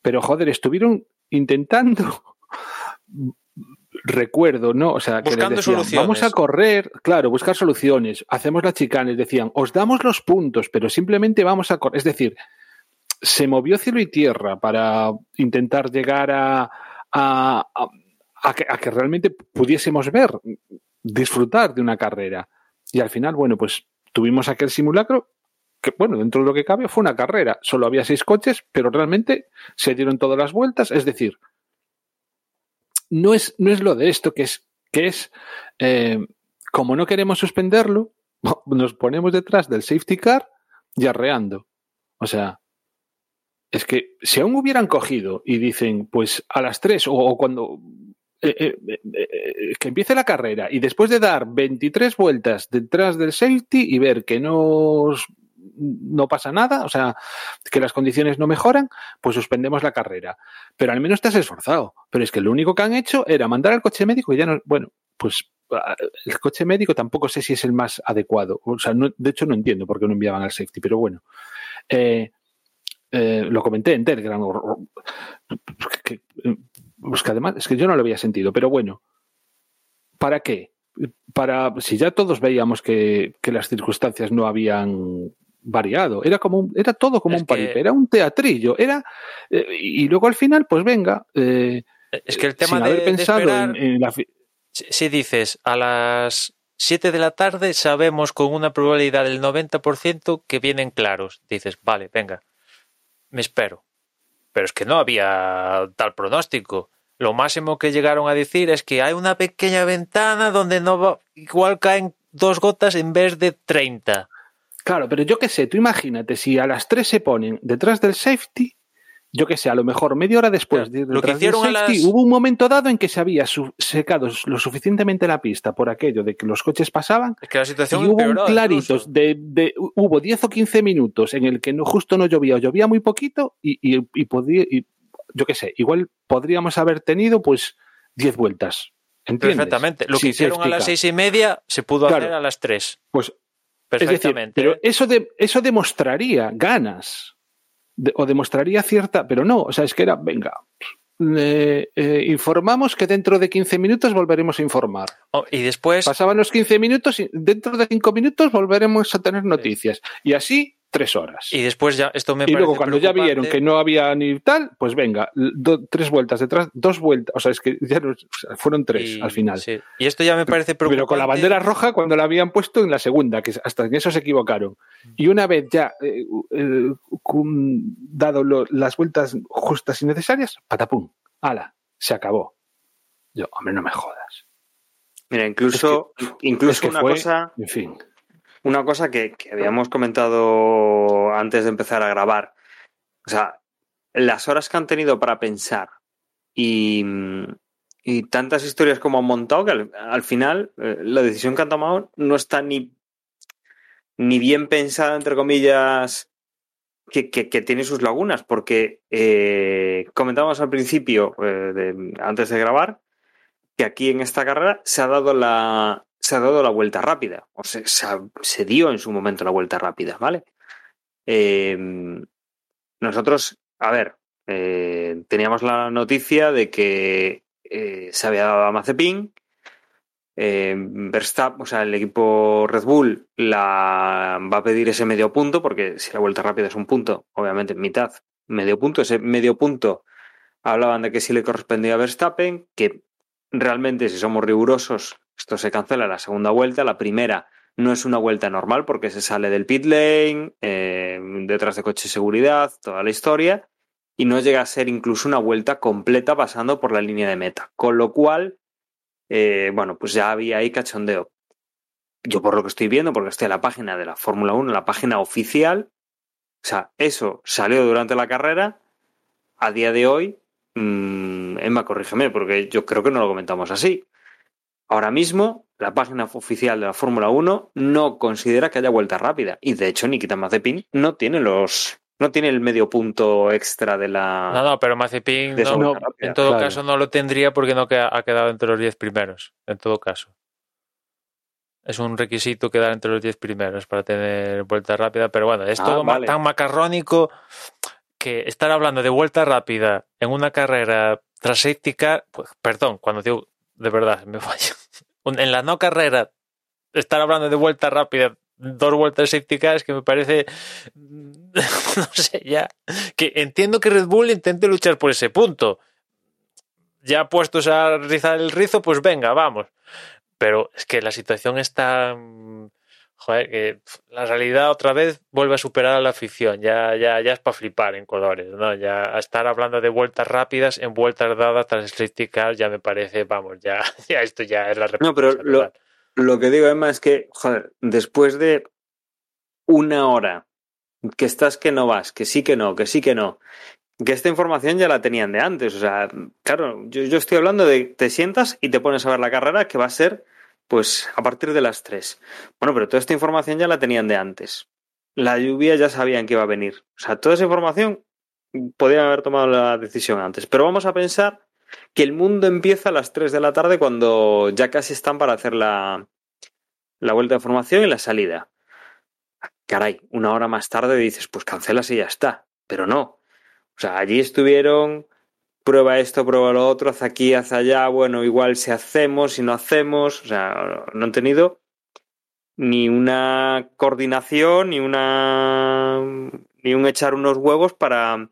Pero joder, estuvieron intentando, recuerdo, ¿no? O sea, que les Buscando decían, soluciones. vamos a correr, claro, buscar soluciones, hacemos la chicana, les decían, os damos los puntos, pero simplemente vamos a correr. Es decir, se movió cielo y tierra para intentar llegar a, a, que realmente pudiésemos ver, disfrutar de una carrera. Y al final, bueno, pues tuvimos aquel simulacro que, bueno, dentro de lo que cabe fue una carrera. Solo había seis coches, pero realmente se dieron todas las vueltas. Es decir, no es, no es lo de esto, que es, que es eh, como no queremos suspenderlo, nos ponemos detrás del safety car y arreando. O sea, es que si aún hubieran cogido y dicen, pues a las 3 o, cuando eh, eh, eh, que empiece la carrera y después de dar 23 vueltas detrás del safety y ver que no, no pasa nada, o sea, que las condiciones no mejoran, pues suspendemos la carrera. Pero al menos te has esforzado. Pero es que lo único que han hecho era mandar al coche médico y ya no, bueno, pues ah, el coche médico tampoco sé si es el más adecuado. O sea, no- de hecho no entiendo por qué no enviaban al safety, pero bueno. Eh, lo comenté en Telegram. que- pues que además es que yo no lo había sentido, pero bueno, ¿para qué? Para si ya todos veíamos que, que las circunstancias no habían variado, era como un- era todo como Es un que- paripe, era un teatrillo, era eh, y luego al final, pues venga, eh, Es que el tema sin de, haber de pensado esperar, en, en la fi- si si dices a las 7 de la tarde sabemos con una probabilidad del 90% que vienen claros, dices, vale, venga, me espero. Pero es que no había tal pronóstico. Lo máximo que llegaron a decir es que hay una pequeña ventana donde no va, igual caen dos gotas en vez de 30. Claro, pero yo qué sé, tú imagínate, si a las 3 se ponen detrás del safety, yo qué sé, a lo mejor media hora después de lo que hicieron a safety, las- hubo un momento dado en que se había secado lo suficientemente la pista por aquello de que los coches pasaban Es que la y situación hubo un claritos de, de- hubo 10 o 15 minutos en el que no, justo no llovía o llovía muy poquito y, y, y podía, y, yo qué sé, igual podríamos haber tenido pues 10 vueltas. ¿Entiendes? Perfectamente. Lo Sí, que hicieron a las seis y media se pudo Claro. hacer a las tres. Pues Es decir, Perfectamente. pero eso, de, eso demostraría ganas de- o demostraría cierta, pero no, o sea, es que era, venga, eh, eh, informamos que dentro de 15 minutos volveremos a informar. Oh, y después, Pasaban los 15 minutos y dentro de 5 minutos volveremos a tener noticias. Y así, tres horas. y después ya, esto me Y luego cuando ya vieron que no había ni tal, pues venga, do- tres vueltas detrás, dos vueltas, o sea, es que ya no- fueron tres Y- al final. sí. Y esto ya me parece preocupante. Pero con la bandera roja cuando la habían puesto en la segunda, que hasta en eso se equivocaron. Y una vez ya eh, eh, dado lo- las vueltas justas y necesarias, patapum, ala, se acabó. Yo, hombre, no me jodas. Mira, incluso, incluso es que una fue- cosa, En fin. Una cosa que, que habíamos comentado antes de empezar a grabar. O sea, las horas que han tenido para pensar y, y tantas historias como han montado que al, al final eh, la decisión que han tomado no está ni, ni bien pensada, entre comillas, que, que- tiene sus lagunas, porque eh, comentábamos al principio, eh, antes de grabar, que aquí en esta carrera se ha dado la, se ha dado la vuelta rápida, o se, se, dio en su momento la vuelta rápida, ¿vale? Eh, nosotros, a ver, eh, teníamos la noticia de que eh, se había dado a Mazepin, Verstappen, o sea, el equipo Red Bull la va a pedir ese medio punto, porque si la vuelta rápida es un punto, obviamente mitad, medio punto, ese medio punto hablaban de que sí le correspondía a Verstappen, que realmente, si somos rigurosos, esto se cancela la segunda vuelta. La primera no es una vuelta normal porque se sale del pit lane, eh, detrás de coche de seguridad, toda la historia, y no llega a ser incluso una vuelta completa pasando por la línea de meta. Con lo cual, eh, bueno, pues ya había ahí cachondeo. Yo por lo que estoy viendo, porque estoy en la página de la Fórmula 1, la página oficial, o sea, eso salió durante la carrera, a día de hoy, mmm, Emma, corrígeme, porque yo creo que no lo comentamos así. Ahora mismo, la página oficial de la Fórmula 1 no considera que haya vuelta rápida. Y de hecho, Nikita Mazepin no tiene los, No tiene el medio punto extra de la. No, no, pero Mazepin no- en todo claro. caso no lo tendría porque no ha quedado entre los 10 primeros. En todo caso. Es un requisito quedar entre los 10 primeros para tener vuelta rápida. Pero bueno, es Ah, todo vale. tan macarrónico que estar hablando de vuelta rápida en una carrera tras safety car, pues, perdón, cuando digo de verdad, me fallo. En la no carrera, estar hablando de vuelta rápida, dos vueltas safety que me parece, no sé, ya, que entiendo que Red Bull intente luchar por ese punto. Ya puestos a rizar el rizo, pues venga, vamos. Pero es que la situación está. Joder, que la realidad otra vez vuelve a superar a la ficción. Ya, ya, ya es para flipar en colores, ¿no? Ya estar hablando de vueltas rápidas en vueltas dadas tras ya me parece, vamos, ya, ya esto ya es la No, pero lo, lo que digo, Emma, es que, joder, después de una hora que estás que no vas, que sí que no, que sí que no, que esta información ya la tenían de antes. O sea, claro, yo, yo estoy hablando de te sientas y te pones a ver la carrera que va a ser, pues, a partir de las 3. Bueno, pero toda esta información ya la tenían de antes. La lluvia ya sabían que iba a venir. O sea, toda esa información podrían haber tomado la decisión antes. Pero vamos a pensar que el mundo empieza a las 3 de la tarde cuando ya casi están para hacer la, la vuelta de formación y la salida. Caray, una hora más tarde dices, pues cancelas y ya está. Pero no. O sea, allí estuvieron, prueba esto, prueba lo otro, haz aquí, haz allá, bueno, igual si hacemos, si no hacemos. O sea, no han tenido ni una coordinación, ni una ni un echar unos huevos para,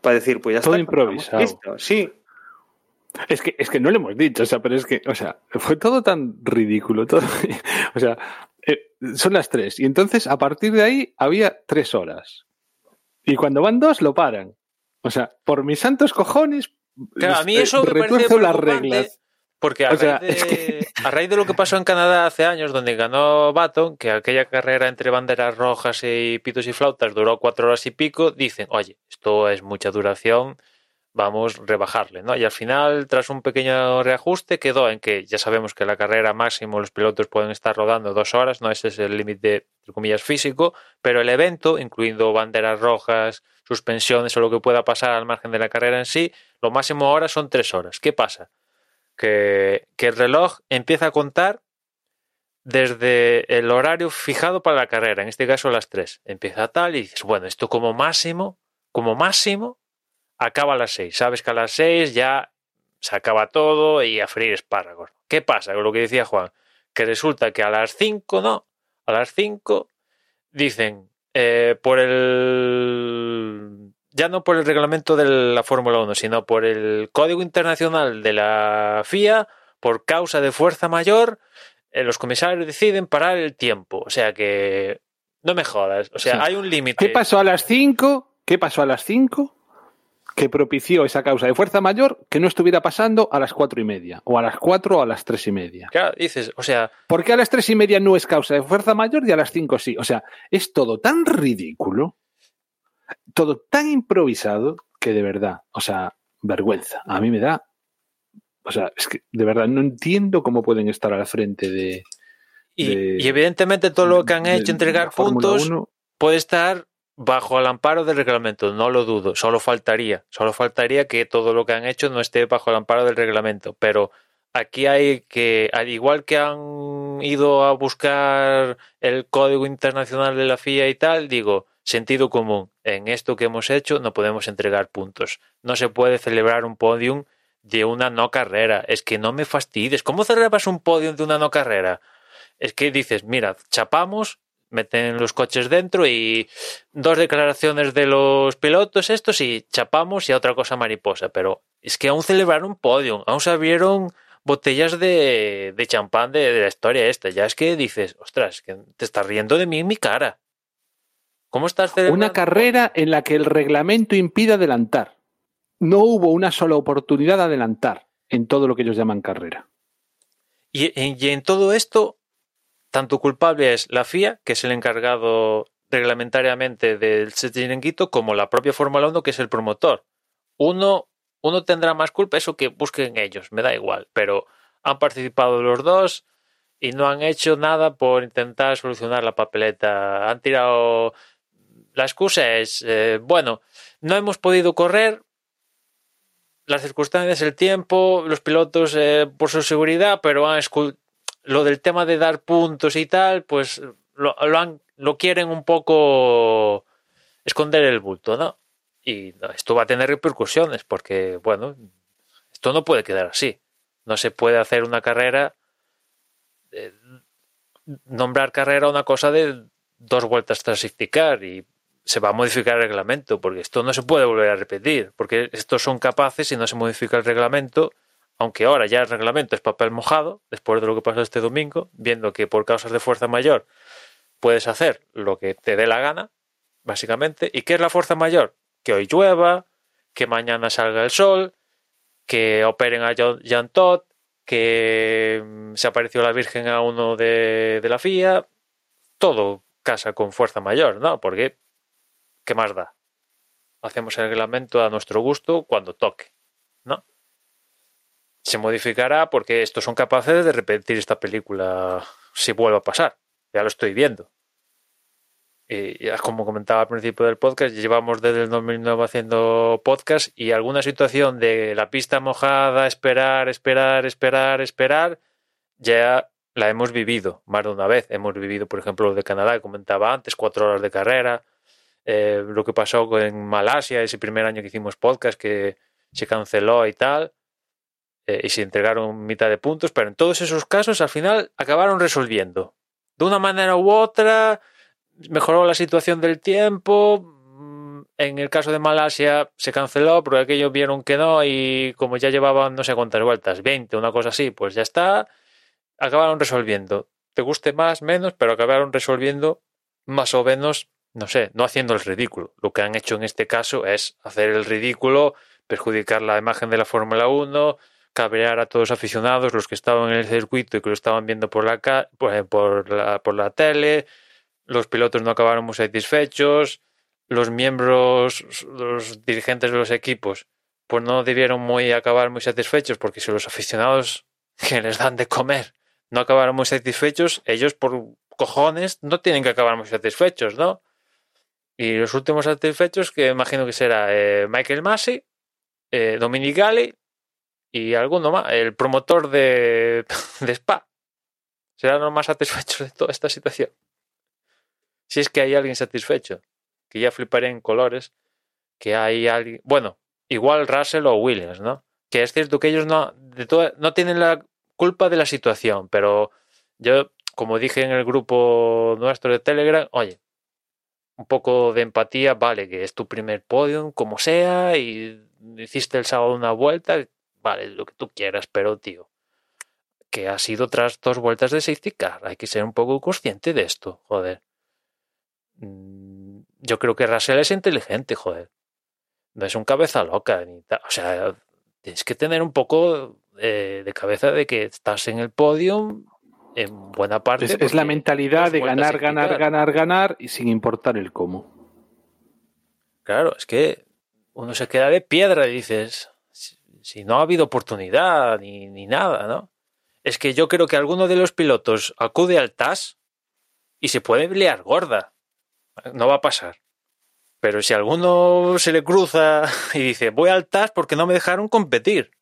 para decir, pues ya Todo está. improvisado. Listo, sí. Es que, es que no lo hemos dicho, o sea, pero es que, o sea, fue todo tan ridículo, todo, o sea, eh, son las tres, y entonces a partir de ahí había tres horas. Y cuando van dos, lo paran. O sea, por mis santos cojones, Claro, a mí eh, eso me parece las reglas. Porque a, O sea, raíz es de, a raíz de lo que pasó en Canadá hace años, donde ganó Baton, que aquella carrera entre banderas rojas y pitos y flautas duró cuatro horas y pico, dicen, oye, esto es mucha duración, vamos a rebajarle, ¿no? Y al final, tras un pequeño reajuste, quedó en que ya sabemos que la carrera máximo los pilotos pueden estar rodando dos horas, no ese es el límite, entre comillas, físico, pero el evento, incluyendo banderas rojas, suspensiones o lo que pueda pasar al margen de la carrera en sí, lo máximo ahora son tres horas. ¿Qué pasa? Que, el reloj empieza a contar desde el horario fijado para la carrera, en este caso las tres. Empieza tal y dices, bueno, esto como máximo, como máximo, acaba a las seis. Sabes que a las seis ya se acaba todo y a freír espárragos. ¿Qué pasa con lo que decía Juan? Que resulta que a las cinco, no, a las cinco dicen, eh, por el... Ya no por el reglamento de la Fórmula 1, sino por el Código Internacional de la FIA, por causa de fuerza mayor, eh, los comisarios deciden parar el tiempo. O sea que... No me jodas. O sea, Sí. hay un límite. ¿Qué pasó a las cinco? ¿Qué pasó a las cinco? Que propició esa causa de fuerza mayor que no estuviera pasando a las cuatro y media, o a las cuatro o a las tres y media. Claro, dices, o sea, ¿Por qué a las tres y media no es causa de fuerza mayor y a las cinco sí? O sea, es todo tan ridículo, todo tan improvisado, que de verdad, o sea, vergüenza. A mí me da. O sea, es que de verdad no entiendo cómo pueden estar al frente de. y, de- y evidentemente todo lo que han de- hecho, entregar puntos, 1. puede estar bajo el amparo del reglamento, no lo dudo, solo faltaría, solo faltaría que todo lo que han hecho no esté bajo el amparo del reglamento, pero aquí hay que, al igual que han ido a buscar el código internacional de la FIA y tal, digo, sentido común, en esto que hemos hecho no podemos entregar puntos, no se puede celebrar un podium de una no carrera, es que no me fastidies, ¿cómo celebras un podium de una no carrera? Es que dices, mira, chapamos, meten los coches dentro y dos declaraciones de los pilotos estos y chapamos y a otra cosa mariposa. Pero es que aún celebraron podium, aún se abrieron botellas de, champán de, de la historia esta. Ya es que dices, ostras, que te estás riendo de mí en mi cara. ¿Cómo estás celebrando? Una carrera en la que el reglamento impide adelantar. No hubo una sola oportunidad de adelantar en todo lo que ellos llaman carrera. Y, y en todo esto, tanto culpable es la FIA, que es el encargado reglamentariamente del chiringuito, como la propia Fórmula 1, que es el promotor. Uno, uno tendrá más culpa, eso que busquen ellos, me da igual, pero han participado los dos y no han hecho nada por intentar solucionar la papeleta. Han tirado la excusa es, eh, bueno, no hemos podido correr, las circunstancias, el tiempo, los pilotos eh, por su seguridad, pero han lo del tema de dar puntos y tal, pues lo, han, lo quieren un poco esconder el bulto, ¿no? Y esto va a tener repercusiones porque, bueno, esto no puede quedar así. No se puede hacer una carrera, eh, nombrar carrera una cosa de dos vueltas tras y se va a modificar el reglamento, porque esto no se puede volver a repetir, porque estos son capaces y no se modifica el reglamento, aunque ahora ya el reglamento es papel mojado, después de lo que pasó este domingo, viendo que por causas de fuerza mayor puedes hacer lo que te dé la gana, básicamente. ¿Y qué es la fuerza mayor? Que hoy llueva, que mañana salga el sol, que operen a Jan Todd, que mm, se apareció la Virgen a uno de la FIA, todo casa con fuerza mayor, ¿no? Porque ¿qué más da? Hacemos el reglamento a nuestro gusto cuando toque, ¿no? Se modificará porque estos son capaces de repetir esta película si vuelve a pasar. Ya lo estoy viendo. Y como comentaba al principio del podcast, llevamos desde el 2009 haciendo podcast y alguna situación de la pista mojada, esperar, esperar, esperar, esperar, ya la hemos vivido más de una vez. Hemos vivido, por ejemplo, lo de Canadá, que comentaba antes, cuatro horas de carrera, eh, lo que pasó en Malasia, ese primer año que hicimos podcast, que se canceló y tal, eh, y se entregaron mitad de puntos, pero en todos esos casos al final acabaron resolviendo. De una manera u otra, mejoró la situación del tiempo. Mm, en el caso de Malasia se canceló porque aquellos vieron que no y como ya llevaban no sé cuántas vueltas, 20, una cosa así, pues ya está. Acabaron resolviendo. Te guste más, menos, pero acabaron resolviendo más o menos no sé, no haciendo el ridículo. Lo que han hecho en este caso es hacer el ridículo, perjudicar la imagen de la Fórmula 1, cabrear a todos los aficionados, los que estaban en el circuito y que lo estaban viendo por la, por, por la, por la tele, los pilotos no acabaron muy satisfechos, los miembros, los dirigentes de los equipos, pues no debieron muy acabar muy satisfechos, porque si los aficionados que les dan de comer no acabaron muy satisfechos, ellos por cojones no tienen que acabar muy satisfechos, ¿no? Y los últimos satisfechos, que imagino que será eh, Michael Massey, eh, Dominic Gale y alguno más, el promotor de, Spa. Serán los más satisfechos de toda esta situación. Si es que hay alguien satisfecho, que ya fliparé en colores, que hay alguien. Bueno, igual Russell o Williams, ¿no? Que es cierto que ellos no, de no tienen la culpa de la situación, pero yo, como dije en el grupo nuestro de Telegram, oye, un poco de empatía, vale, que es tu primer podium, como sea, y hiciste el sábado una vuelta, vale, lo que tú quieras, pero tío, que ha sido tras dos vueltas de safety car, hay que ser un poco consciente de esto, joder. Mm, yo creo que Russell es inteligente, joder. No es un cabeza loca, ni o sea, tienes que tener un poco de cabeza de que estás en el podium en buena parte. Es, la mentalidad de ganar, ganar, ganar, ganar y sin importar el cómo. Claro, es que uno se queda de piedra y dices, si, no ha habido oportunidad ni, ni, nada, ¿no? Es que yo creo que alguno de los pilotos acude al TAS y se puede liar gorda. No va a pasar. Pero si alguno se le cruza y dice, voy al TAS porque no me dejaron competir.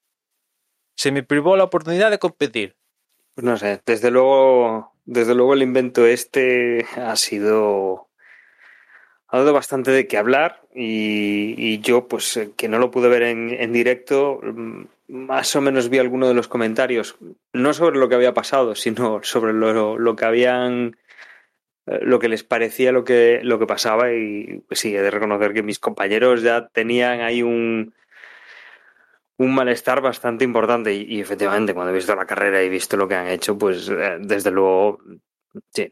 Se me privó la oportunidad de competir. Pues no sé, desde luego, desde luego el invento este ha sido ha dado bastante de qué hablar y, yo pues eh, que no lo pude ver en, directo mm, más o menos vi algunos de los comentarios no sobre lo que había pasado sino sobre lo, lo que habían eh, lo que les parecía lo que lo que pasaba y pues sí he de reconocer que mis compañeros ya tenían ahí un un malestar bastante importante y, efectivamente cuando he visto la carrera y visto lo que han hecho, pues eh, desde luego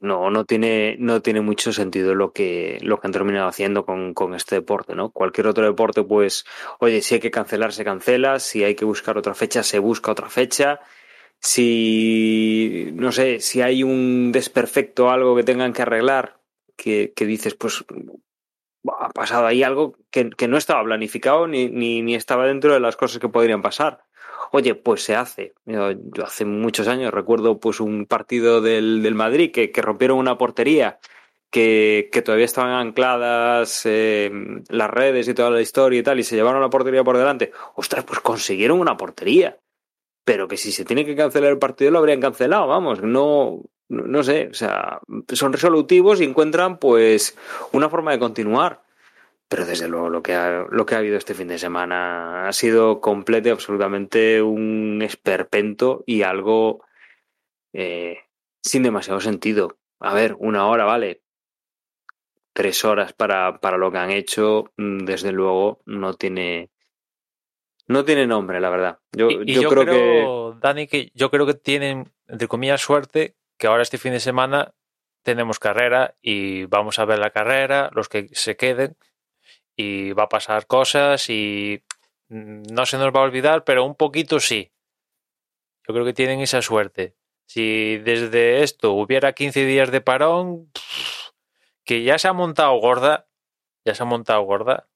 no, no tiene, no tiene mucho sentido lo que, lo que han terminado haciendo con, con, este deporte, ¿no? Cualquier otro deporte, pues, oye, si hay que cancelar, se cancela, si hay que buscar otra fecha, se busca otra fecha. Si, no sé, si hay un desperfecto, algo que tengan que arreglar, que, que dices, pues ha pasado ahí algo que, no estaba planificado ni, ni, estaba dentro de las cosas que podrían pasar. Oye, pues se hace. Yo, hace muchos años recuerdo pues un partido del, del Madrid que, que, rompieron una portería que, que todavía estaban ancladas eh, las redes y toda la historia y tal, y se llevaron la portería por delante, ostras, pues consiguieron una portería. Pero que si se tiene que cancelar el partido lo habrían cancelado, vamos, no, no, sé, o sea, son resolutivos y encuentran pues una forma de continuar. Pero desde luego lo que ha, lo que ha habido este fin de semana ha sido completo y absolutamente un esperpento y algo eh, sin demasiado sentido. A ver, una hora, vale. Tres horas para, para lo que han hecho, mm, desde luego, no tiene. No tiene nombre, la verdad. Yo, Y, y yo yo, creo, creo, Dani, que yo creo que tienen, entre comillas, suerte que ahora este fin de semana tenemos carrera y vamos a ver la carrera, los que se queden, y va a pasar cosas y mm, no se nos va a olvidar, pero un poquito sí. Yo creo que tienen esa suerte. Si desde esto hubiera 15 días de parón, que ya se ha montado gorda, ya se ha montado gorda,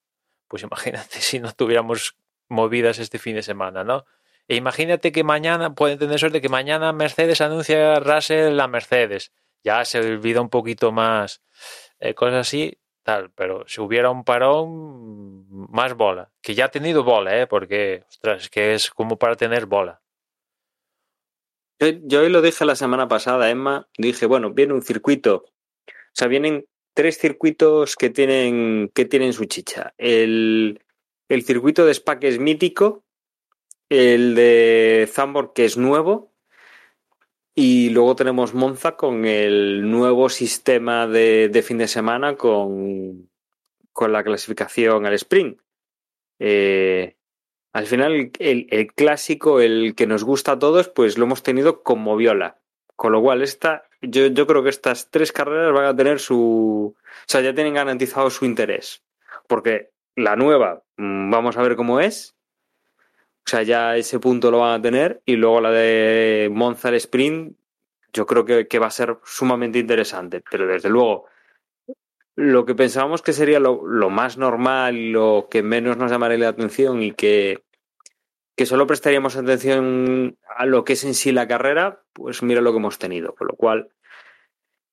pues imagínate si no tuviéramos movidas este fin de semana, ¿no? E imagínate que mañana, pueden tener suerte que mañana Mercedes anuncia Russell la Mercedes. Ya se olvida un poquito más, eh, cosas así, tal, pero si hubiera un parón, más bola. Que ya ha tenido bola, ¿eh? Porque, ostras, es que es como para tener bola. Yo, hoy lo dije la semana pasada, Emma. Dije, bueno, viene un circuito. O sea, vienen tres circuitos que tienen, que tienen su chicha. El, el circuito de Spa, que es mítico. El de Zandvoort, que es nuevo. Y luego tenemos Monza con el nuevo sistema de, de fin de semana con, con la clasificación al sprint. Eh, al final, el, el clásico, el que nos gusta a todos, pues lo hemos tenido como viola. Con lo cual, esta, yo, yo creo que estas tres carreras van a tener su. O sea, ya tienen garantizado su interés. Porque la nueva, mm, vamos a ver cómo es. O sea, ya ese punto lo van a tener. Y luego la de Monza Sprint, yo creo que, que va a ser sumamente interesante. Pero desde luego, lo que pensábamos que sería lo, lo más normal lo que menos nos llamaría la atención y que, que solo prestaríamos atención a lo que es en sí la carrera, pues mira lo que hemos tenido. Con lo cual,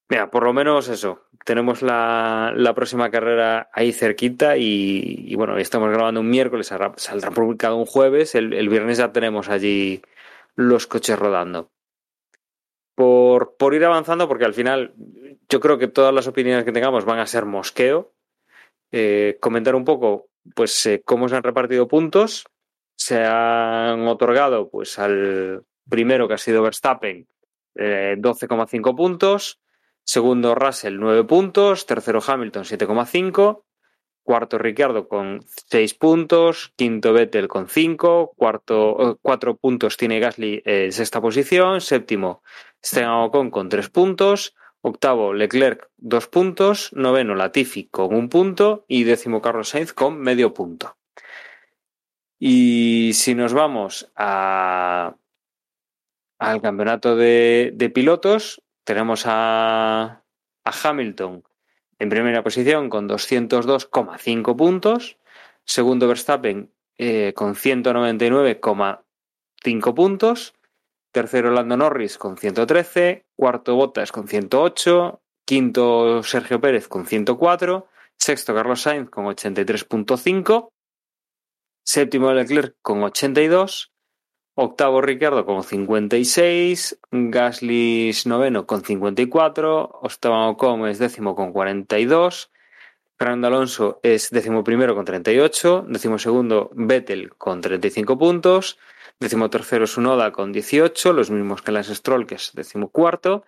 mira, por lo menos eso. Tenemos la, la próxima carrera ahí cerquita y, bueno, estamos grabando un miércoles, saldrá, saldrá publicado un jueves. El, el viernes ya tenemos allí los coches rodando. Por, por ir avanzando, porque al final yo creo que todas las opiniones que tengamos van a ser mosqueo. Eh, comentar un poco, pues, eh, cómo se han repartido puntos. Se han otorgado, pues, al primero que ha sido Verstappen, eh, 12,5 puntos. Segundo, Russell, 9 puntos. Tercero, Hamilton, 7,5. Cuarto, Ricciardo con 6 puntos. Quinto, Vettel con 5. Cuarto, 4 puntos tiene Gasly en sexta posición. Séptimo, Esteban Ocon con 3 puntos. Octavo, Leclerc, 2 puntos. Noveno, Latifi con un punto. Y décimo, Carlos Sainz con medio punto. Y si nos vamos a, al campeonato de, de pilotos, tenemos a, Hamilton en primera posición con 202,5 puntos. Segundo Verstappen eh, con 199,5 puntos. Tercero Lando Norris con 113. Cuarto Bottas con 108. Quinto Sergio Pérez con 104. Sexto Carlos Sainz con 83.5. Séptimo Leclerc con 82. Octavo Ricardo con 56, Gasly noveno con 54, Esteban Ocon es décimo con 42, Fernando Alonso es décimo primero con 38, décimo segundo Vettel con 35 puntos, décimo tercero Sunoda con 18, los mismos que Lance Stroll que es décimo cuarto,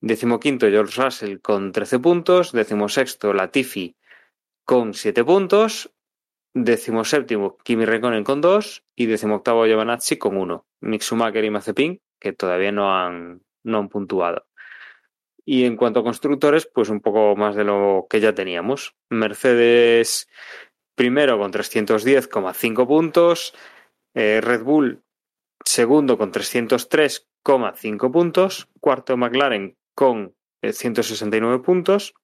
décimo quinto George Russell con 13 puntos, décimo sexto Latifi con 7 puntos, Décimo séptimo, Kimi Räikkönen con dos y décimo octavo Giovanazzi con uno. Mick y Mazepin, que todavía no han, no han puntuado. Y en cuanto a constructores, pues un poco más de lo que ya teníamos. Mercedes primero con 310,5 puntos. Eh, Red Bull segundo con 303,5 puntos. Cuarto McLaren con 169 puntos.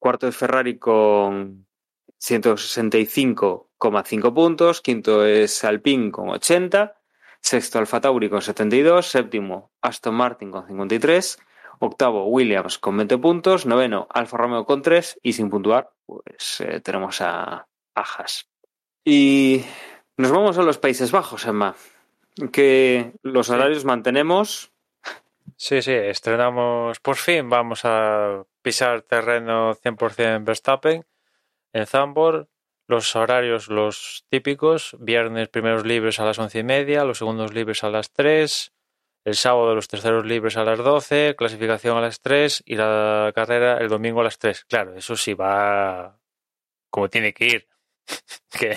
Cuarto es Ferrari con 165,5 puntos. Quinto es Alpine con 80. Sexto Alfa Tauri con 72. Séptimo Aston Martin con 53. Octavo, Williams con 20 puntos. Noveno, Alfa Romeo con 3. Y sin puntuar, pues eh, tenemos a, a Haas. Y nos vamos a los Países Bajos, Emma. Que los horarios mantenemos. Sí, sí, estrenamos por fin. Vamos a pisar terreno 100% Verstappen en Zambor. Los horarios, los típicos. Viernes primeros libres a las once y media, los segundos libres a las 3. El sábado los terceros libres a las 12, clasificación a las 3 y la carrera el domingo a las 3. Claro, eso sí va como tiene que ir. que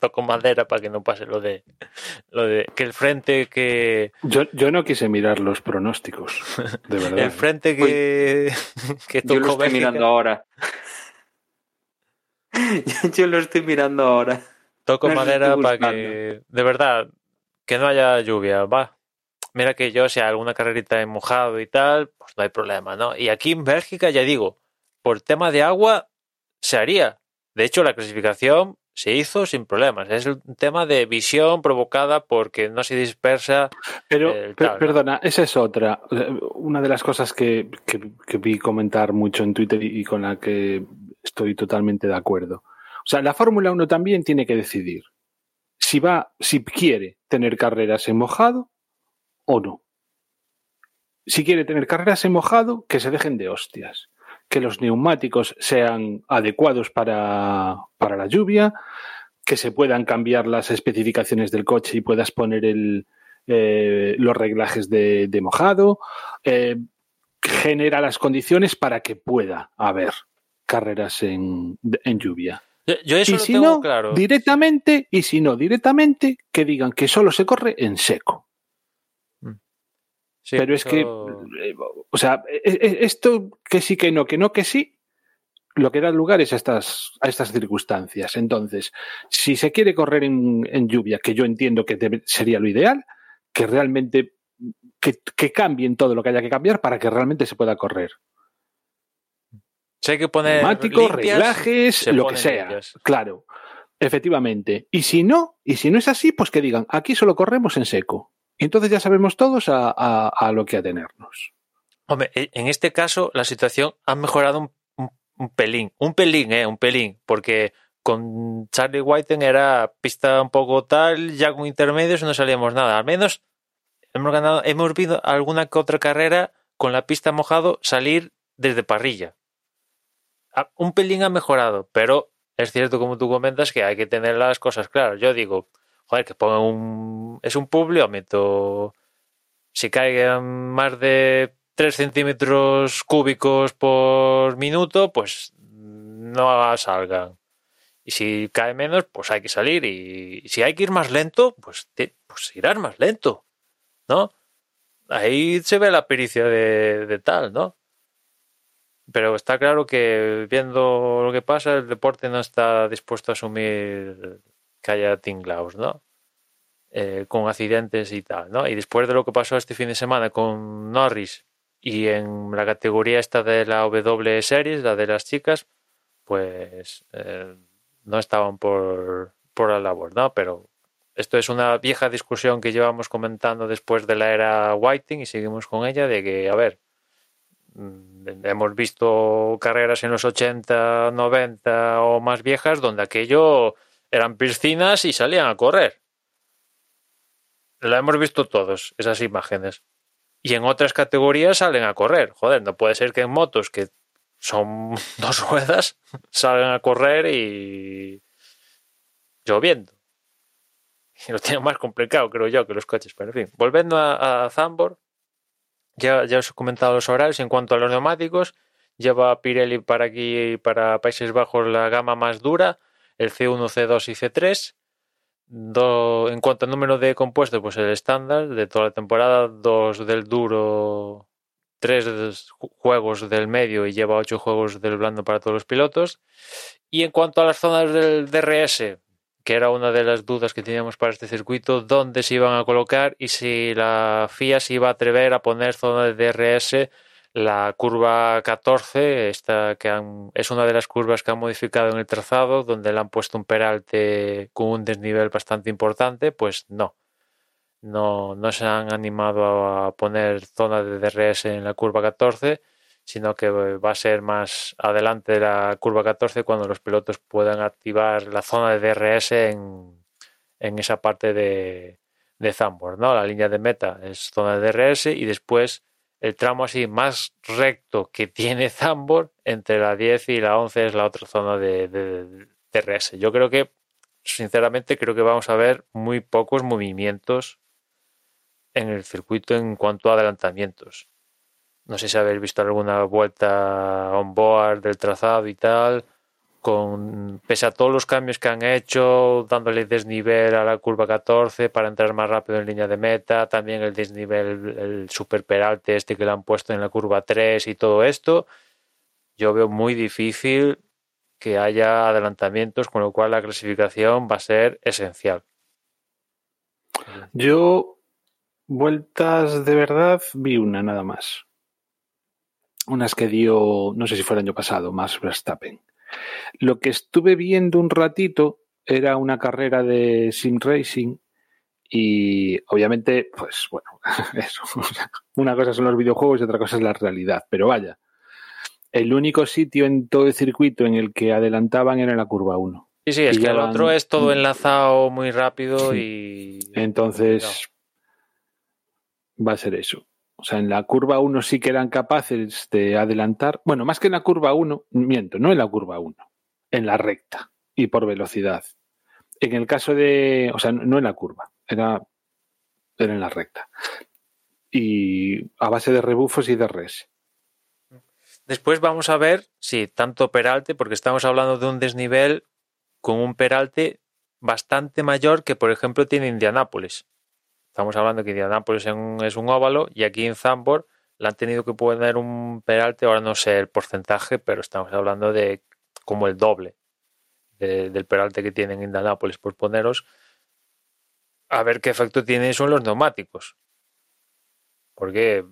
toco madera para que no pase lo de lo de que el frente que Yo, yo no quise mirar los pronósticos, de verdad. el frente que, que Yo lo tocó estoy Bélgica- mirando ahora. Yo lo estoy mirando ahora. Toco No madera para que, de verdad, que no haya lluvia, va. Mira que yo, si hay alguna carrerita en mojado y tal, pues no hay problema, ¿no? Y aquí en Bélgica, ya digo, por tema de agua, se haría. De hecho, la clasificación se hizo sin problemas. Es un tema de visión provocada porque no se dispersa. Pero, el per- tal, ¿no? perdona, esa es otra. Eh, Una de las cosas que, que- que vi comentar mucho en Twitter y con la que estoy totalmente de acuerdo. O sea, la Fórmula 1 también tiene que decidir si va, si quiere tener carreras en mojado o no. Si quiere tener carreras en mojado, que se dejen de hostias. Que los neumáticos sean adecuados para, para la lluvia, que se puedan cambiar las especificaciones del coche y puedas poner el, eh, los reglajes de, mojado, eh, genera las condiciones para que pueda haber carreras en, en lluvia. Yo, eso y lo si tengo no, claro. directamente, y si no, directamente, que digan que solo se corre en seco. Sí, Pero es que, eh, o sea, eh, eh, esto que sí, que no, que no, que sí, lo que da lugar es a estas, a estas circunstancias. Entonces, si se quiere correr en, en lluvia, que yo entiendo que debe- sería lo ideal, que realmente que, que cambien todo lo que haya que cambiar para que realmente se pueda correr. Si hay que poner limpias, reglajes, lo que sea. limpias. Claro, efectivamente. Y si no, y si no es así, pues que digan, aquí solo corremos en seco. Y entonces ya sabemos todos a, a- a lo que atenernos. Hombre, e- en este caso la situación ha mejorado un, un- un pelín, un pelín, eh, un pelín, porque con Charlie Whiten era pista un poco tal, ya con intermedios no salíamos nada. Al menos hemos ganado, hemos visto alguna que otra carrera con la pista mojado salir desde parrilla. Un pelín ha mejorado, pero es cierto como tú comentas que hay que tener las cosas claras. Yo digo, joder, que pongan un es un publiómetro si caigan más de 3 centímetros cúbicos por minuto, pues no salgan. Y si cae menos, pues hay que salir. Y si hay que ir más lento, pues, te- pues irás más lento, ¿no? Ahí se ve la pericia de, de tal, ¿no? Pero está claro que viendo lo que pasa, el deporte no está dispuesto a asumir que haya tinglaos, ¿no? eh, con accidentes y tal, ¿no? Y después de lo que pasó este fin de semana con Norris y en la categoría esta de la W Series, la de las chicas, pues eh, no estaban por, por la labor, ¿no? Pero esto es una vieja discusión que llevamos comentando después de la era Whiting y seguimos con ella de que, a ver, hemos visto carreras en los 80, 90 o más viejas donde aquello eran piscinas y salían a correr. La hemos visto todos, esas imágenes. Y en otras categorías salen a correr. Joder, no puede ser que en motos, que son dos ruedas, salgan a correr y lloviendo. Y lo tienen más complicado, creo yo, que los coches. Pero en fin, volviendo a, a Zambor, ya, ya os he comentado los horarios. En cuanto a los neumáticos, lleva Pirelli para aquí, para Países Bajos, la gama más dura, el C1, C2 y C3. Do- en cuanto al número de compuestos, pues el estándar de toda la temporada, dos del duro, tres ju- juegos del medio y lleva ocho juegos del blando para todos los pilotos. Y en cuanto a las zonas del DRS, que era una de las dudas que teníamos para este circuito, dónde se iban a colocar y si la FIA se iba a atrever a poner zona de DRS la curva 14, esta que es una de las curvas que han modificado en el trazado, donde le han puesto un peralte con un desnivel bastante importante, pues no. no, no se han animado a poner zona de DRS en la curva 14, sino que va a ser más adelante de la curva 14 cuando los pilotos puedan activar la zona de DRS en, en esa parte de, de Zambor, ¿no? La línea de meta es zona de DRS y después el tramo así más recto que tiene Zambor entre la 10 y la 11 es la otra zona de, de DRS. Yo creo que, sinceramente, creo que vamos a ver muy pocos movimientos en el circuito en cuanto a adelantamientos. No sé si habéis visto alguna vuelta on board del trazado y tal. Con, pese a todos los cambios que han hecho, dándole desnivel a la curva 14 para entrar más rápido en línea de meta, también el desnivel, el super peralte este que le han puesto en la curva 3 y todo esto, yo veo muy difícil que haya adelantamientos, con lo cual la clasificación va a ser esencial. Yo, vueltas de verdad, vi una nada más unas que dio, no sé si fue el año pasado, más Verstappen. Lo que estuve viendo un ratito era una carrera de sim racing y obviamente, pues bueno, eso. Una cosa son los videojuegos y otra cosa es la realidad, pero vaya. El único sitio en todo el circuito en el que adelantaban era la curva 1. Sí, sí, es que el otro es todo enlazado muy rápido y. Entonces, va a ser eso. O sea, en la curva 1 sí que eran capaces de adelantar. Bueno, más que en la curva 1, miento, no en la curva 1, en la recta y por velocidad. En el caso de, o sea, no en la curva, era, era en la recta. Y a base de rebufos y de res. Después vamos a ver si tanto peralte, porque estamos hablando de un desnivel con un peralte bastante mayor que, por ejemplo, tiene Indianápolis. Estamos hablando que Indianapolis es un óvalo y aquí en Zambor le han tenido que poner un peralte, ahora no sé el porcentaje, pero estamos hablando de como el doble del peralte que tienen en Indianapolis, por poneros, a ver qué efecto tiene eso en los neumáticos. Porque...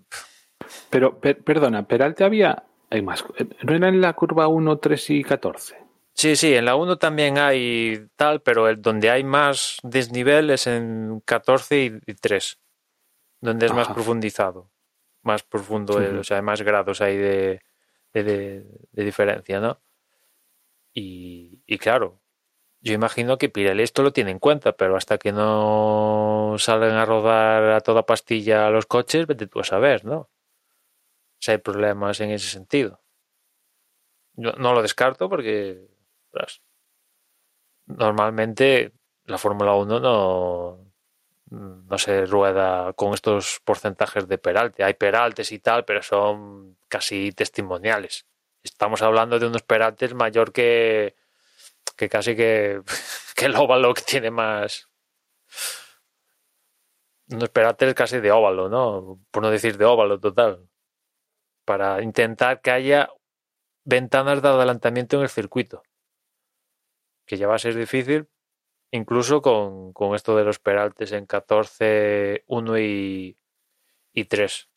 Pero, perdona, peralte había... Hay más. ¿No era en la curva 1, 3 y 14? Sí, sí, en la 1 también hay tal, pero el, donde hay más desnivel es en 14 y, 3, donde es más profundizado, más profundo, o sea, hay más grados ahí de, de, diferencia, ¿no? Y, y, claro, yo imagino que Pirelli esto lo tiene en cuenta, pero hasta que no salgan a rodar a toda pastilla los coches, vete tú a saber, ¿no? Si hay problemas en ese sentido. Yo no lo descarto porque Normalmente la Fórmula 1 no, no se rueda con estos porcentajes de peralte. Hay peraltes y tal, pero son casi testimoniales. Estamos hablando de unos peraltes mayor que, que casi que, que el óvalo que tiene más. Unos peraltes casi de óvalo, ¿no? Por no decir de óvalo total. Para intentar que haya ventanas de adelantamiento en el circuito que ya va a ser difícil, incluso con, con esto de los peraltes en 14, 1 y, y 3.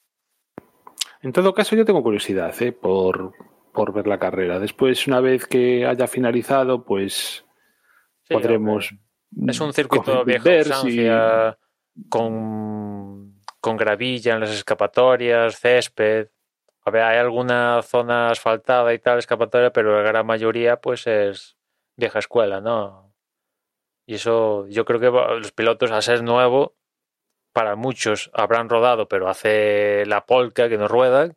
En todo caso, yo tengo curiosidad ¿eh? por, por ver la carrera. Después, una vez que haya finalizado, pues podremos. Es un circuito viejo con, con gravilla en las escapatorias, césped. A ver, hay alguna zona asfaltada y tal, escapatoria, pero la gran mayoría, pues es vieja escuela, ¿no? Y eso, yo creo que los pilotos, a ser nuevo, para muchos habrán rodado, pero hace la polca que no ruedan.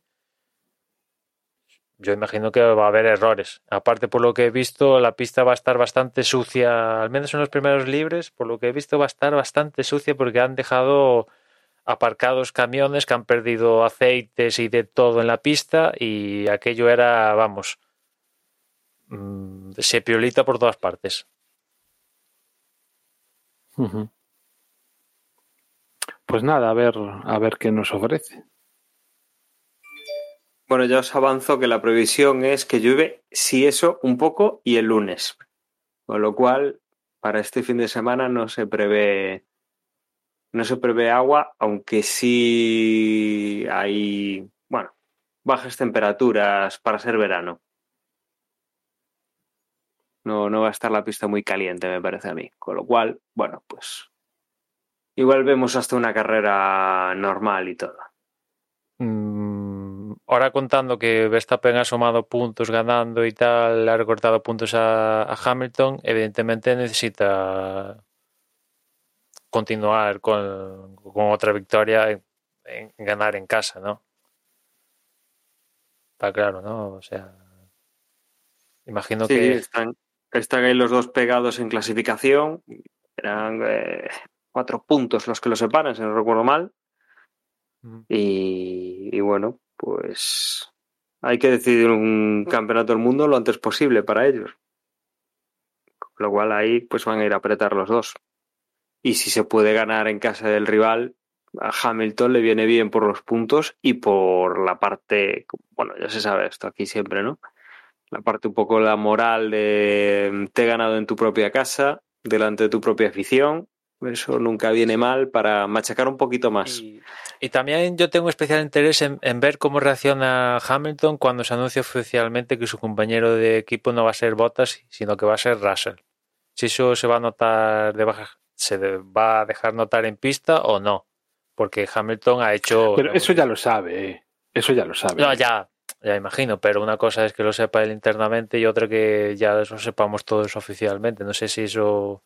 Yo imagino que va a haber errores. Aparte, por lo que he visto, la pista va a estar bastante sucia, al menos en los primeros libres, por lo que he visto va a estar bastante sucia porque han dejado aparcados camiones que han perdido aceites y de todo en la pista y aquello era, vamos, Mm, se piolita por todas partes. Pues nada, a ver, a ver qué nos ofrece. Bueno, ya os avanzo que la previsión es que llueve, si eso, un poco y el lunes. Con lo cual, para este fin de semana no se prevé no se prevé agua, aunque sí hay, bueno, bajas temperaturas para ser verano. No, no va a estar la pista muy caliente, me parece a mí. Con lo cual, bueno, pues igual vemos hasta una carrera normal y todo. Mm, ahora contando que Verstappen ha sumado puntos ganando y tal, ha recortado puntos a, a Hamilton, evidentemente necesita continuar con, con otra victoria en, en ganar en casa, ¿no? Está claro, ¿no? O sea, imagino Sí, que están, están ahí los dos pegados en clasificación. Eran eh, cuatro puntos los que los separan, si no recuerdo mal. Mm. Y, y bueno, pues hay que decidir un campeonato del mundo lo antes posible para ellos. Con lo cual ahí pues van a ir a apretar los dos. Y si se puede ganar en casa del rival, a Hamilton le viene bien por los puntos y por la parte, bueno, ya se sabe esto aquí siempre, ¿no? La parte un poco la moral de te he ganado en tu propia casa, delante de tu propia afición. Eso nunca viene mal para machacar un poquito más. Y, y también yo tengo especial interés en, en ver cómo reacciona Hamilton cuando se anuncia oficialmente que su compañero de equipo no va a ser Bottas, sino que va a ser Russell. Si eso se va a notar de baja, se de- va a dejar notar en pista o no. Porque Hamilton ha hecho. Pero eso ya lo sabe, ¿eh? Eso ya lo sabe. No, ya, ya imagino, pero una cosa es que lo sepa él internamente y otra que ya lo sepamos todos oficialmente. No sé si eso.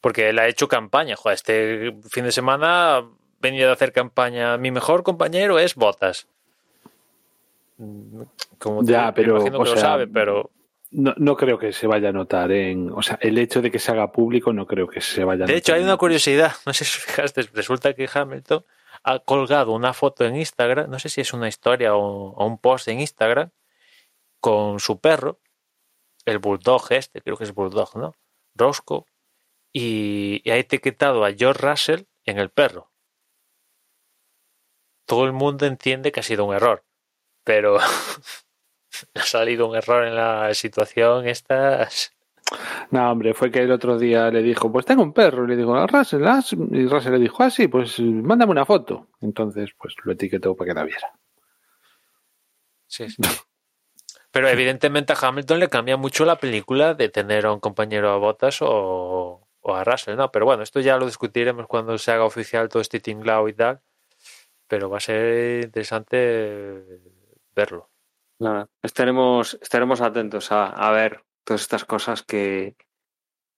Porque él ha hecho campaña. Joder, este fin de semana venido a hacer campaña. Mi mejor compañero es Botas. Como Ya, me pero, imagino que o lo sea, sabe, pero. No, no creo que se vaya a notar en. O sea, el hecho de que se haga público no creo que se vaya a De hecho, notar hay una curiosidad. No sé si os fijaste. Resulta que Hamilton ha colgado una foto en Instagram. No sé si es una historia o, un post en Instagram. Con su perro. El bulldog este. Creo que es bulldog, ¿no? Roscoe. Y, ha etiquetado a George Russell en el perro. Todo el mundo entiende que ha sido un error. Pero ha salido un error en la situación esta. No, hombre, fue que el otro día le dijo, pues tengo un perro. Y le digo, a Russell, ¿ah? y Russell le dijo, ah, sí, pues mándame una foto. Entonces, pues lo etiquetó para que la viera. Sí, sí. Pero evidentemente a Hamilton le cambia mucho la película de tener a un compañero a Bottas o, o a Russell, ¿no? Pero bueno, esto ya lo discutiremos cuando se haga oficial todo este tinglao y tal. Pero va a ser interesante verlo. Nada, estaremos, estaremos atentos a, a ver todas estas cosas que,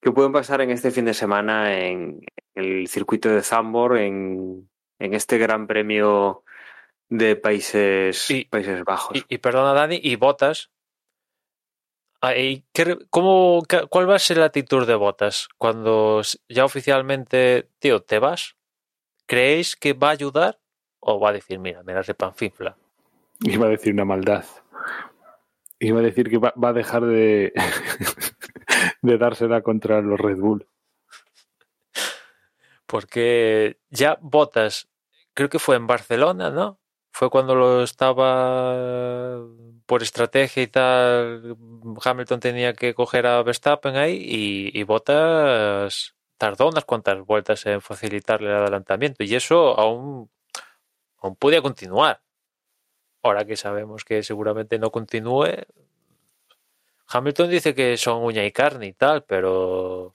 que pueden pasar en este fin de semana en el circuito de Zambor, en, en este gran premio de Países, Y- Países Bajos. Y, y perdona, Dani, y ¿qué- cómo, ¿Cuál va a ser la actitud de Bottas cuando ya oficialmente, tío, te vas? ¿Creéis que va a ayudar o va a decir, mira, me la repanfinfla? Iba a decir una maldad. Iba a decir que va, a dejar de, de dársela contra los Red Bull. Porque ya Bottas, creo que fue en Barcelona, ¿no? Fue cuando lo estaba por estrategia y tal. Hamilton tenía que coger a Verstappen ahí y, y Bottas tardó unas cuantas vueltas en facilitarle el adelantamiento y eso aún, aún podía continuar. Ahora que sabemos que seguramente no continúe, Hamilton dice que son uña y carne y tal, pero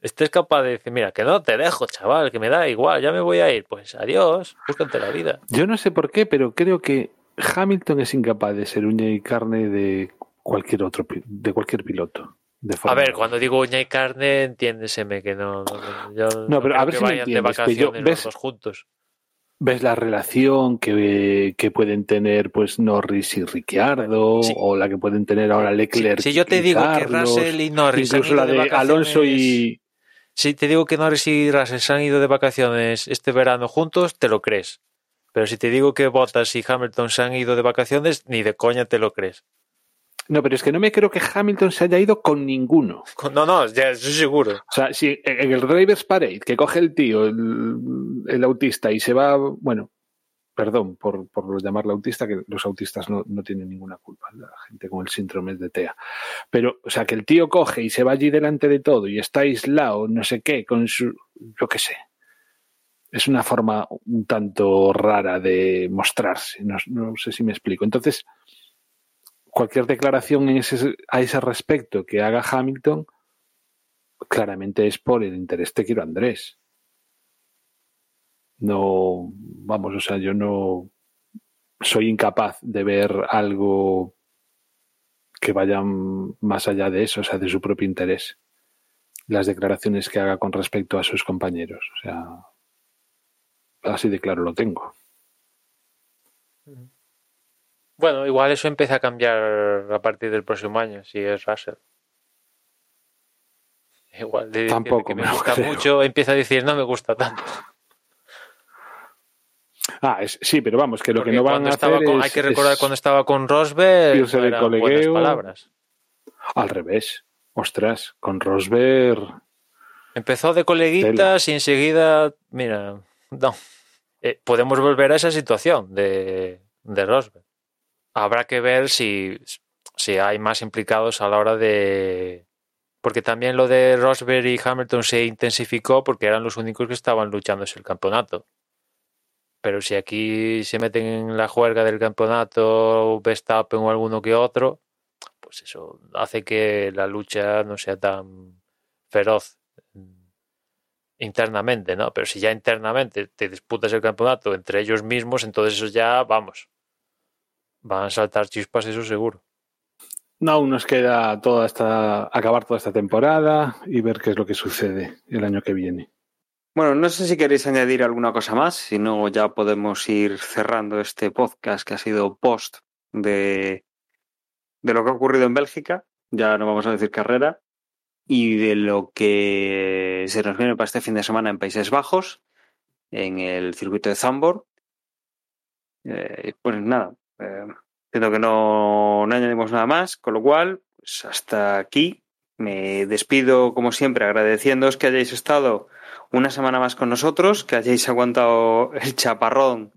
este es capaz de decir, mira, que no te dejo, chaval, que me da igual, ya me voy a ir. Pues adiós, búscate la vida. Yo no sé por qué, pero creo que Hamilton es incapaz de ser uña y carne de cualquier otro de cualquier piloto. de A ver, cuando digo uña y carne, entiéndeseme que no. no, no, yo No, pero a ver si me entiendes, que los juntos. Ves la relación que, que pueden tener pues Norris y Ricciardo Sí. o la que pueden tener ahora Leclerc Si yo te y digo que Russell y Norris han incluso ido la de vacaciones- Alonso y Si te digo que Norris y Russell se han ido de vacaciones este verano juntos, te lo crees. Pero si te digo que Bottas y Hamilton se han ido de vacaciones, ni de coña te lo crees. No pero es que no me creo que Hamilton se haya ido con ninguno No, no, ya estoy seguro. o sea si en el Drivers Parade que coge el tío el, el autista y se va bueno perdón por, por llamarle autista, que los autistas no, no tienen ninguna culpa, la gente con el síndrome de TEA. Pero, o sea, que el tío coge y se va allí delante de todo y está aislado, no sé qué, con su. yo qué sé. Es una forma un tanto rara de mostrarse, no, no sé si me explico. Entonces, cualquier declaración en ese, a ese respecto que haga Hamilton, claramente es por el interés de quiero Andrés. No, vamos, o sea, yo no soy incapaz de ver algo que vaya más allá de eso, o sea, de su propio interés. Las declaraciones que haga con respecto a sus compañeros, o sea, así de claro lo tengo. Bueno, igual eso empieza a cambiar a partir del próximo año, si es Russell. Igual de Tampoco que me, gusta creo. mucho, empieza a decir no me gusta tanto. Ah, es- sí, pero vamos, que lo Porque que no van a hacer con- es- hay que recordar es cuando estaba con Rosberg, de buenas palabras. al revés. Ostras, con Rosberg Empezó de coleguitas y enseguida, mira, no. Eh, podemos volver a esa situación de, de Rosberg. Habrá que ver si, si hay más implicados a la hora de... Porque también lo de Rosberg y Hamilton se intensificó porque eran los únicos que estaban luchándose el campeonato. Pero si aquí se meten en la juerga del campeonato Verstappen o alguno que otro, pues eso hace que la lucha no sea tan feroz internamente, ¿no? Pero si ya internamente te disputas el campeonato entre ellos mismos, entonces eso ya, vamos, van a saltar chispas, eso seguro. No, aún nos queda toda esta, acabar toda esta temporada y ver qué es lo que sucede el año que viene. Bueno, no sé si queréis añadir alguna cosa más, si no ya podemos ir cerrando este podcast que ha sido post de, de lo que ha ocurrido en Bélgica, ya no vamos a decir carrera, y de lo que se nos viene para este fin de semana en Países Bajos, en el circuito de Zandvoort. Eh, pues nada, eh, entiendo que no, no añadimos nada más, con lo cual, pues hasta aquí. Me despido, como siempre, agradeciéndoos que hayáis estado una semana más con nosotros, que hayáis aguantado el chaparrón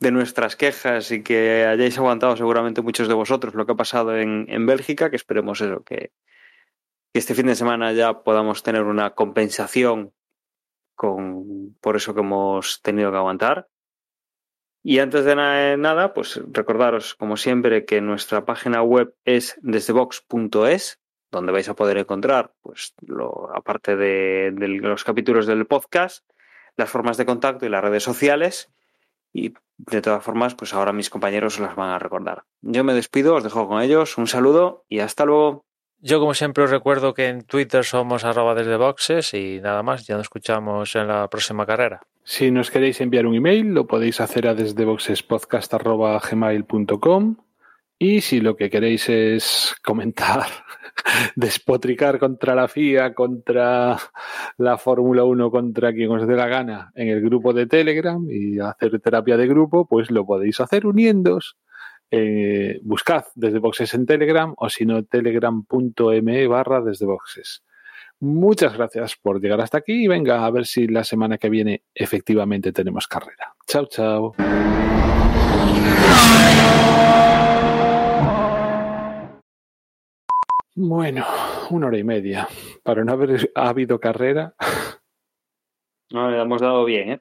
de nuestras quejas y que hayáis aguantado seguramente muchos de vosotros lo que ha pasado en, en Bélgica, que esperemos eso, que, que este fin de semana ya podamos tener una compensación con, por eso que hemos tenido que aguantar. Y antes de na- nada, pues recordaros, como siempre, que nuestra página web es desdebox.es, donde vais a poder encontrar, pues, aparte de, los capítulos del podcast, las formas de contacto y las redes sociales. Y de todas formas, pues ahora mis compañeros os las van a recordar. Yo me despido, os dejo con ellos, un saludo y hasta luego. Yo, como siempre, os recuerdo que en Twitter somos arroba desde boxes y nada más, ya nos escuchamos en la próxima carrera. Si nos queréis enviar un email, lo podéis hacer a desdeboxespodcast.gmail.com y si lo que queréis es comentar, despotricar contra la FIA, contra la Fórmula 1, contra quien os dé la gana en el grupo de Telegram y hacer terapia de grupo, pues lo podéis hacer uniéndos. Eh, buscad desde boxes en Telegram o si no telegram.me barra desde boxes. Muchas gracias por llegar hasta aquí y venga a ver si la semana que viene efectivamente tenemos carrera. Chao, chao. Bueno, una hora y media. Para no haber habido carrera, No, le hemos dado bien, ¿eh?